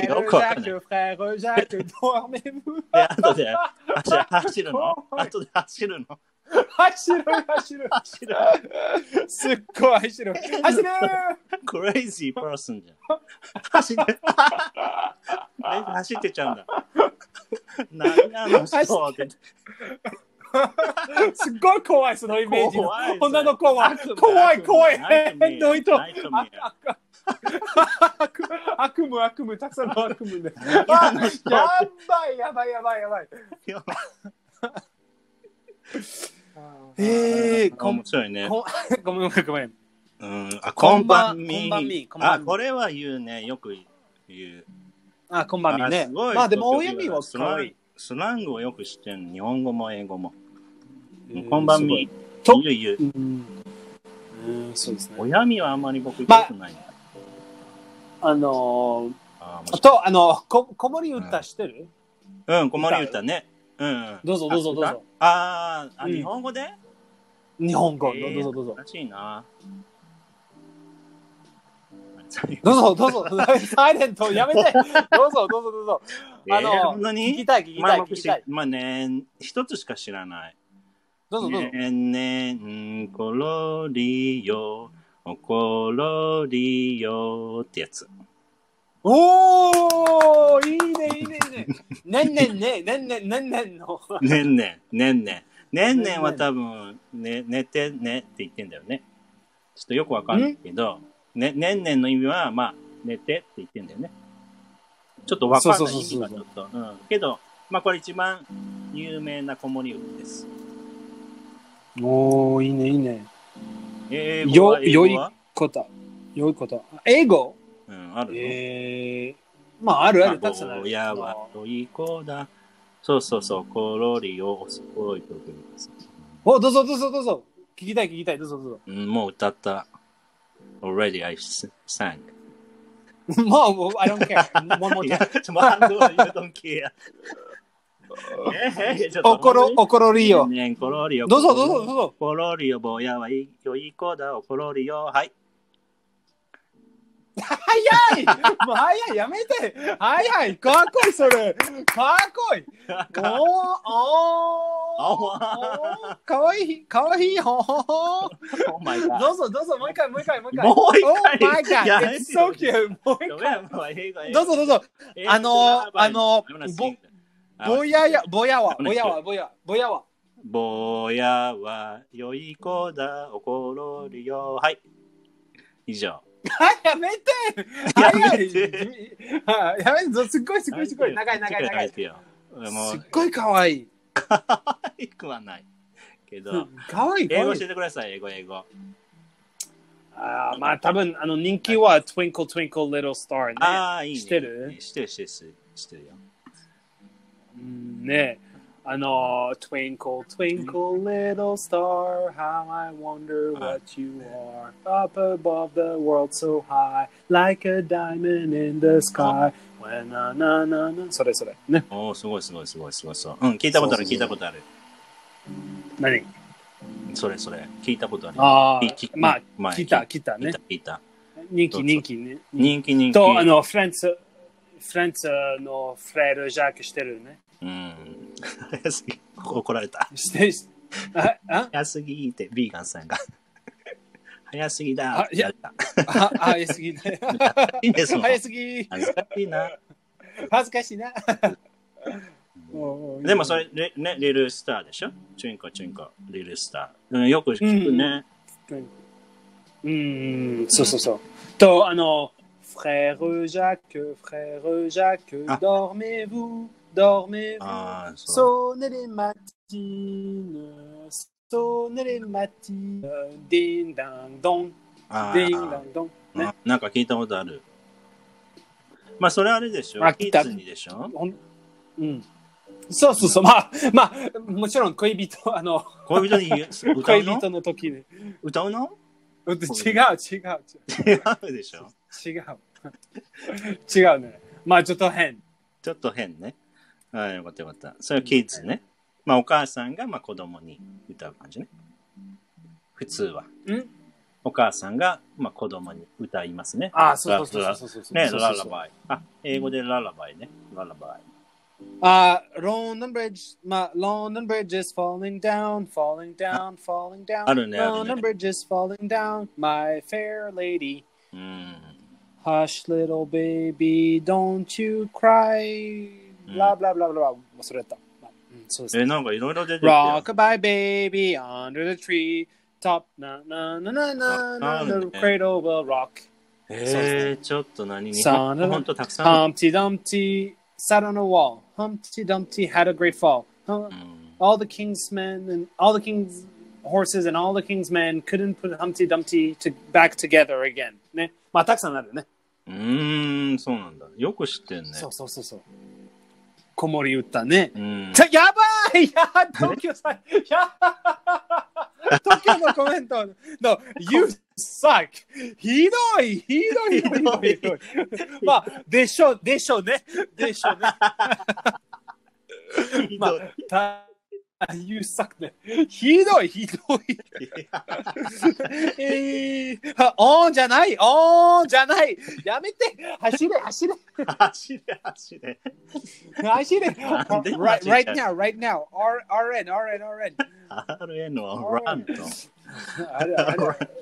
よくわかんないャック、フレールジャック、ドアメム。で、後で走走るの？後で走るの？走る、走る、走る。すっごい走る。走る ?Crazy person じゃん。走って、え 走ってちゃうんだ。何あの？人って。すっごい怖い、そのイメージ。女の子は。怖い、怖い。変な人。ナイトメア悪悪夢、悪夢、たくさんの悪夢ね。あの人やばい、やばい、やばい、やばい。えー、こん面白いね。こ ごめん、ごめん。うん、あ、こんばんみあ、みこれは言うね。よく言う。あ、こんばんみねまあでも、おやみはスラン可愛い。スラングをよく知ってる日本語も英語も。こんばんみ。と言う言う。うん。うん、そうですね。親みはあんまり僕言ったことない。あのあー、と、あの、こ、子守歌してる？うん、子守歌ね。うん。どうぞどうぞどうぞああ、あ、うん日本語で？日本語。えーどうぞどうぞ。らしいな。どうぞどうぞ。サイレントやめて。どうぞどうぞどうぞ。あのえー聞きたい聞きまあ僕たい聞きたい。まあね、一つしか知らない。どうぞどうぞ。ねんねんころりよ、おころりよってやつ。おーいいねいいねいいね。ねんねんね、ねんねんねんねんの。ねんねん、ねんねん。ねんねんは多分、ね、寝てねって言ってんだよね。ちょっとよくわかんないけど、ね、ねんねんの意味は、まあ、寝てって言ってんだよね。ちょっとわかんない意味がちょっと。うん。けど、まあこれ一番有名な子守歌です。おーいいねいいね。英語は？よ、よいこと。よいこと。英語？うん、あるの、えー、まああるある、たくさんある。親は良い子だ？そうそうそう、コロリをすごい曲です。お、どうぞどうぞどうぞ。聞きたい聞きたい、どうぞどうぞ。うん、もう歌った。Already I sang. もう、もう I don't care. One more time. ちょ、まあ、どう you don't care. おころ、おころりよ。どうぞどうぞどうぞ。ころりよ、坊やはよいい子だ、おころりよ。はい。早い。もう早いやめて。早い。かっこいいそれ。かっこいい。おーおー。おーかわいいかわいいほほほ Oh. どうぞどうぞもう一回もう一回もう一回。もう一 Oh 回 my god it's so cute もう一回どうぞどうぞ。あのあの.ぼややぼやはぼやはぼやぼやはぼやは良い子だ、おころりよ。はい。以上。はいやめてや早い。めてはいやめてすっごいすごいすごい。長い長い長い。すっごいかわい。い可愛くはない。けど、かわい英語教えてください、英語、英語。あーまあ多分あの人気は Twinkle Twinkle Little Star ね。ああ、いいね。知ってる知ってる、知ってる、知ってるよ。うんねあの Twinkle Twinkle Little Star How I wonder what you are Up above the world so high Like a diamond in the sky When na na na na それそれねおお、すごい、すごい、すごい、すごい。そう。うん、聞いたことある、聞いたことある。何？それ、それ。聞いたことある。ああまあ前来た聞いた、聞いた。人気人気ね人気、人気。とあのフランスフランスのフレール・ジャックしてるねうん。早すぎ。怒られた。してああ？早すぎって、ビーガンさんが。早すぎだあいややった。あ早すぎねいいね、その。早すぎ恥ずかしいな。恥ずかしいな。でもそれ、ね、ねリルスターでしょ？チュンコチュンコ、リルスター。うん、よく聞くね。うん、そうそうそう。と、あの、frère Jacques, frère Jacques, あ dormez-vous, dormez-vous, ああ、そう。sonnez les matines, sonnez les matines, ding dang dong, あ ding ー dang dong. ねあ、なんか聞いたことある。まあ、それあれでしょ？キッズにでしょ？うん。そうそうそう。まあ、まあ、もちろん恋人、あの、恋人に歌うの？恋人の時に。歌うの？違う、違う、違う。違うでしょ違う。違うね。まあちょっと変。ちょっと変ね。はい、よかったよかった。それはキッズね。まあ、お母さんがまあ子供に歌う感じね。普通は。んお母さんがまあ子供に歌いますね。あそうそうそうそうそうそう。ね、ララバイ。あ、英語でララバイね。ララバイ。あ、London Bridge, まあ、London Bridge is falling down, falling down, falling down. あるねあるね London Bridge is falling down, my fair lady. うん。Hush, little baby, don't you cry. うん blah blah blah blah. 忘れた。まあうんそうですねえ、なんかいろいろ出てきてるよ。 Rockabye baby under the tree. Top na na na na na ああ na る the ね cradle will rock. えー、ちょっと何にさあほんとたくさんある。 Humpty Dumpty sat on a wall. Humpty Dumpty had a great fall. Hum- うん all the king's men and all the king's horses and all the king's men couldn't put Humpty Dumpty to, back together again. ね。まあ、たくさんあるね。うーん、そうなんだ。よく知ってんね。そうそうそうそう。 子守歌ね。うん。やばいい や東京さん、や 東京のコメントの、You suck! ひどいひどいひどいひどいひどい。まあ、でしょう、でしょうね。でしょうね。まあ、た You suck ね。ひどいひどい。えー、あオンじゃないオンじゃないやめて走れ走れ走れ、走れ。走れ right, right now, right now. R, RN, RN, RN. RN をランと。あれあれ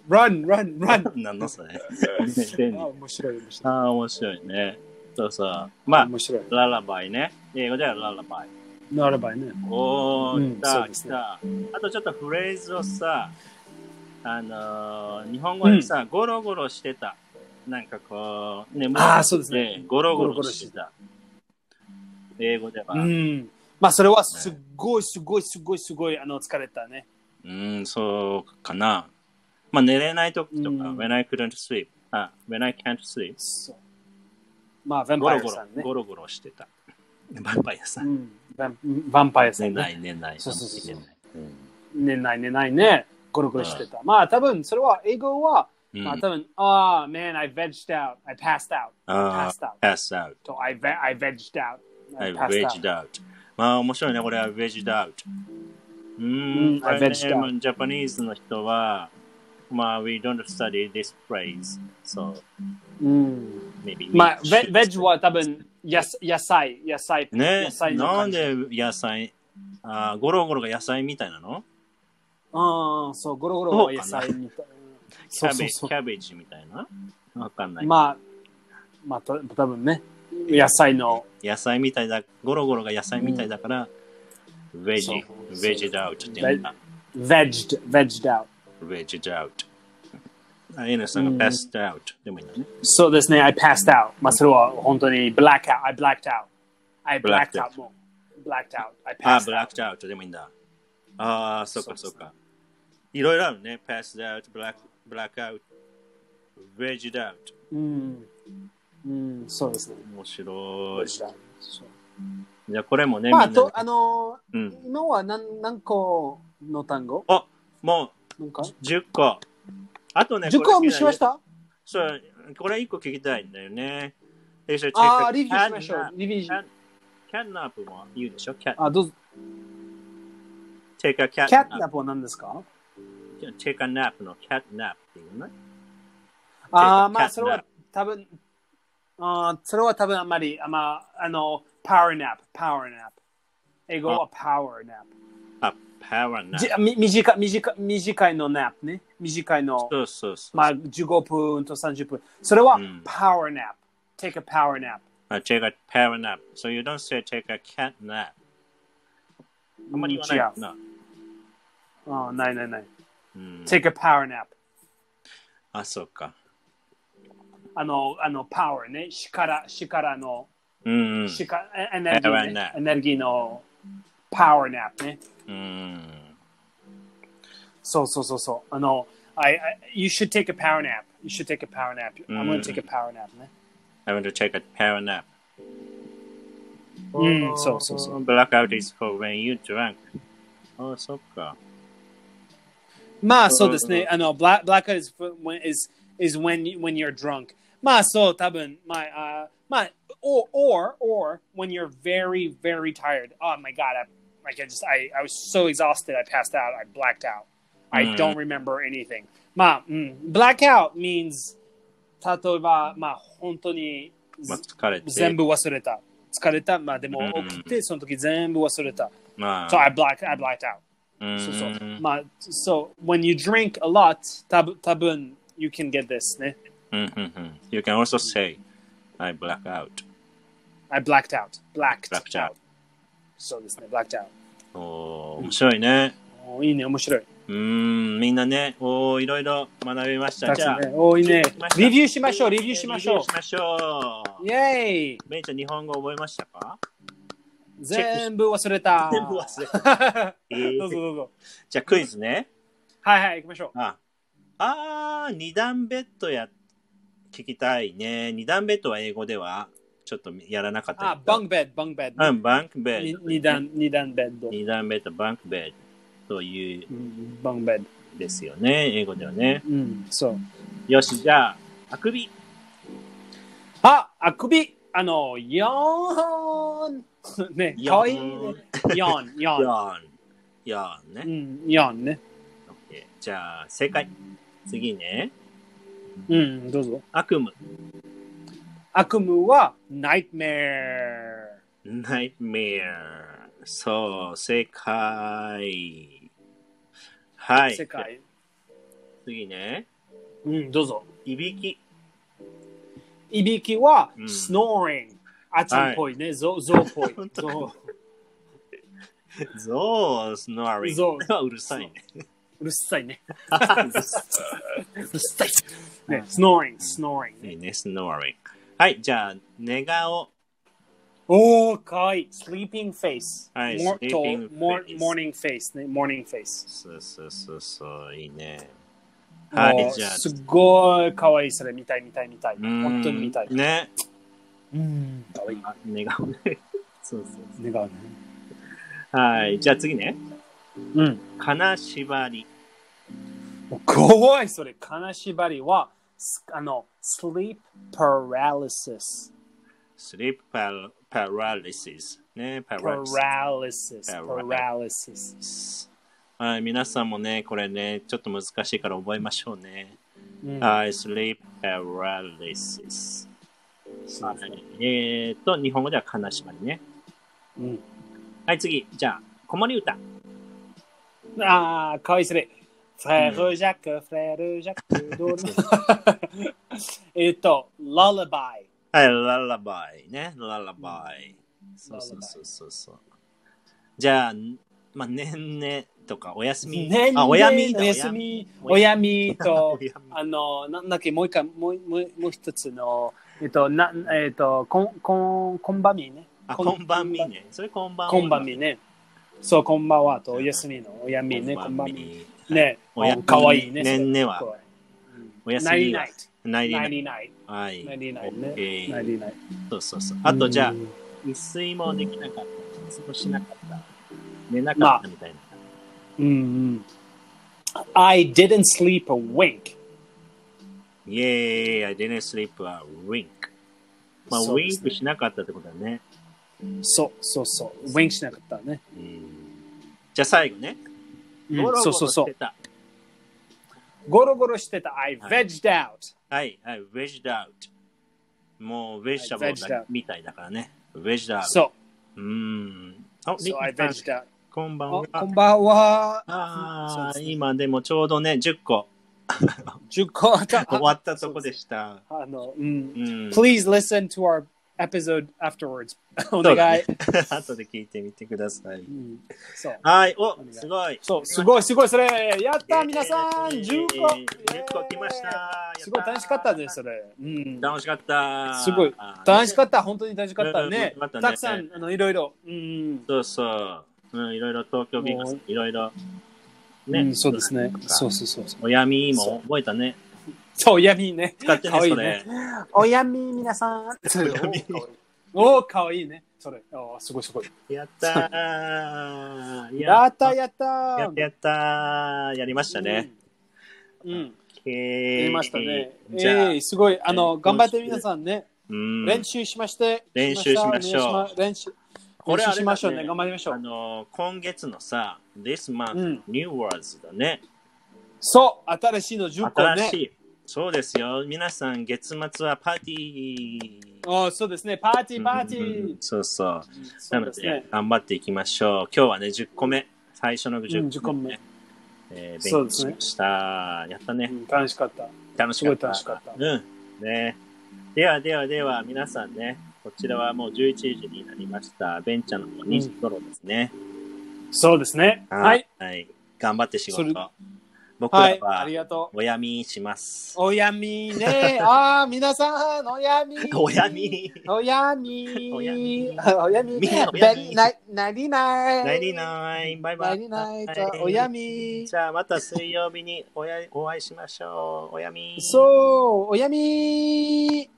run, run, run. なんのそれ。あ面白い面白い。ああ、面白いね。そうそう。まあ。ララバイね。英語ではララバイ。ならばいね。おー、うん来た、来た。あとちょっとフレーズをさ、あのー日本語でさ、ゴロゴロしてた。なんかこう、ね、あーそうですねゴロゴロしてた。英語では。ううん、ん。まあ、それはすっごいすごいすごいすごいあの疲れたね。そうかな。まあ寝れない時とか、うん when I couldn't sleep. あ、when I can't sleep. そう。まあ、ヴァンパイアさん、ね。ゴロゴロしてた。ヴァンパイアさ。うんん。ヴァンパイアさん、ね。寝ない、寝ない。そうそうそう寝ない。うん寝ない寝ないね。ゴロゴロしてた。まあ、多分それは英語は、うんまあ、多分、ああ、man, I vegged out. I passed out. I あ passed out. あ、pass out. と、I, ve- I vegged out. I passed vegged out. まあ面白いね、これは vegged out. うんん、これ I ね vegged out ジャパニーズの人は、まあ、we don't study this phrase, so うん。maybe. まあ、ベ should ベッジは多分野野菜、野菜、ね野菜、のなんで野菜、あーゴロゴロが野菜みたいなの？ああ、そう、ゴロゴロは野菜みたいな。キャベキ。ャベジみたいな？わかんない。まあ、まあ、た多分ね、野菜の、野菜みたいだ、ゴロゴロが野菜みたいだから、ベジそう、ベジダウトって言うんだ。vegged, vegged out。ベジダウト。あ、N さんが passed out でもいいんだね。そうですね、I passed out。まあ、それは本当に black out。I blacked out。I blacked Blacked out blacked out。I あ、passed ブ out。ラックアウトでもいいんだ。ああ、そっかそっか。いろいろあるね。passed out, black, black out, vegged out。うん。うん、そうですね。面白い。out じゃあこれもね、まあ、と、あのうん。ー、今は何何個の単語あ、もう10個。あとね、10個これしました？そう、これ1個聞きたいんだよね。ああ、リビューしましょう。リビューしキャンナップも言うでしょ？キャあ、どうぞ。take a cat キャットナップは何ですか take a nap の cat nap っていうね。ああ、まあ、それは多分、あーそれは多分あんまり、あまあ、あの、power nap、power nap。英語は power nap。あ、power nap。じみ短い短い短いの nap ね。短いの、そうそうそう。まあ、15分と30分。それはうん power nap。take a power nap。Uh, take a power nap. So you don't say take a cat nap. あんまり言わないな。あーないないない。うん、take a power nap。あ、そうか。あの、あの、power ね。力、力の、うんうん。力エネルギー、ね。エネルギーの power nap ね。うん。そうそうそうそう。あの、I, I, you should take a power nap. You should take a power nap. I'm うん gonna take a power nap ね。 I want to take a power nap. うん、そうそうそう。 Blackout is for when you drunk. あ、そっか。まあそうですね。あの、black, blackout is, for- when, is, is when, you- when you're drunk. まあそう、多分、まあ、あまあ、or, or, or when you're very, very tired. Oh my god, I, like I just, I, I was so exhausted, I passed out, I blacked out. I うん don't remember anything. まあ、うん、blackout means, 例えば、まあ本当に、まあ、疲れて。全部忘れた。疲れた。まあでもうん起きて、その時全部忘れた。まあ。 So I blacked, I blacked out. うんそうそう。まあ、so when you drink a lot, 多分、多分 you can get this ね。うんうんうん。You can also say, I black out. I blacked out. Blacked, Blacked out. そうですね、blacked out. おー面白いね。おいいね、面白い。うーん、みんなね、おーいろいろ学びました。じゃあ、ね、おいいねリビューしましょう、リビューしましょリビューしましょう。う。イェイベンちゃん、日本語覚えましたか？全部忘れた。全部忘れた。え ーどうぞどうぞ。じゃあ、クイズね。はいはい、行きましょう。あ、あー、二段ベッドや、聞きたいね。二段ベッドは英語では、ちょっとやらなかったあ。バンクベッド、バンクベッド。うん、バンクベッにド。二段、二段ベッド。二段ベッド、バンクベッドといううん bunk bed。ですよね。英語ではね。うん、そう。よし、じゃあ、あくび。あ、あくび。あの、 yawn。ね、かわいいね。 yawn、yawn。yawn。yawn ね。うん、 yawn ね。オッケーじゃあ、正解。次ね。うん、どうぞ。悪夢。悪夢は、nightmare。nightmare。そう、正解。はい。世界。次ね。うん、どうぞ。いびき。いびきは、うん snoring。あちゃんっぽいね。ゾウ、ゾウっぽい。ゾウ。ゾウ、スノーリング。ゾうるさいね。うるさいね。うるさい。ね、snoring、snoring ね。いいね、スノーリング。はい、じゃあ、寝顔。おー、かわいい。sleeping face。はい sleeping face morning face ね。morning face。そうそうそうそう、いいね。はいじゃあすごいかわいい。それ見たい見たい見たい。本当に見たい。ね。うん、かわいい。あ寝顔ね。そうそう願うね。そう。はい、じゃあ次ね。うん。金縛り。怖い、それ。金縛りは、すあの、sleep paralysis。sleep。ね、パラリス。はい、皆さんもね、これね、ちょっと難しいから覚えましょうね。はい、スリープ、パラリス。えっと、日本語では悲しまりね。はい、次、じゃあ、子守歌。ああ、かわいすぎ。フレールジャック、フレールジャック、どうえっと、lullaby。はい、ララバイね。ララバイ。そうそうそうそうそう。じゃあ、まあ、ねんねとか、おやすみ。ねあ、おやみだおやすみ、おやみと あの、なんだっけ、もう一回、もうもうもう一つの、えっと、なえっと、こん、こん、こんばんみね。あ、こんばんみね。それこんばんはこんばんみね。そう、こんばんはと、おやすみの、おやみね、こんばんみ。ね、おやみかわいいね。ねんねはおやすみはナイリナイ。ナイリナイナイリナイ。はい。 nighty night ね。OK nighty night。そうそうそう。あと、じゃあう、ん一睡もできなかった。過ごしなかった。寝なかったみたいな。うんうん。I didn't sleep a wink. イェーイ、I didn't sleep a wink. まあ、ウィンクしなかったってことだね。そうそうそう。wink しなかったね。うんじゃあ最後ね。うんゴロゴロそうそうそうして。た。ゴロゴロしてた。I vegged out. はい、はい、vegged out。もう、ベジタブル vegged out みたいだからね。out。そう。うーん。あ、out. こんばんは。あこんばんは。ああ、そうですね今でもちょうどね、10個10個 終わったとこでした。あの、うん。うん。Please listen to our episode afterwards. おそうだ願いね。後で聞いてみてください。うんそう。はい、お願い、すごい。そう、すごい、すごい、それ。やった、皆さん、イエーイ10個。10個来ましたやったすごい楽しかったです、それ。うん。楽しかった。すごいあー楽しかった、本当に楽しかったうんねよかった。ねたくさん、あの、いろいろ。うん。そうそう。うん、いろいろ東京ビッグス、いろいろ。ね、うん、そうですね。そうう。そうそうそう。お闇も覚えたね。そう、闇ね。使ってね、かわいいそれね。。お闇、皆さん。闇おー、かわいいね。それ。おー、すごいすごい。やったー。やった、やったやったやったー。やりましたね。。うん。うんややりましたね。じゃあ、ええ、すごい。あの、えー頑張って皆さんね。うん。練習しまして。練習しましょう練習。これしましょうね。あれだね頑張りましょあう。の、今月のさ、This う month ん New Words だね。そう、新しいの10個ね。新しい。そうですよ。皆さん、月末はパーティー。おそうですね。パーティー、パーティうんうん。そうそう。そなので。頑張っていきましょう。今日はね、10個目。最初のうん10 10個目、個目。えーそうですね勉強しました。やったねう。ん楽しかった。楽しかった。楽しかったうん。ね。ではではでは、皆さんね、こちらはもう11時になりました。ベンチャーの2時頃ですね。そうですね。はい。。はい。頑張って仕事。僕らはい。あはりがとう。お闇します。お闇ね。ああ、皆さん、お闇。お闇お闇。お闇お闇。みんなおべ闇ななりない。ナイリナイン、バイバイ。なりないと、お闇。じゃあまた水曜日におやお会いしましょう。おやみ。そう、お闇。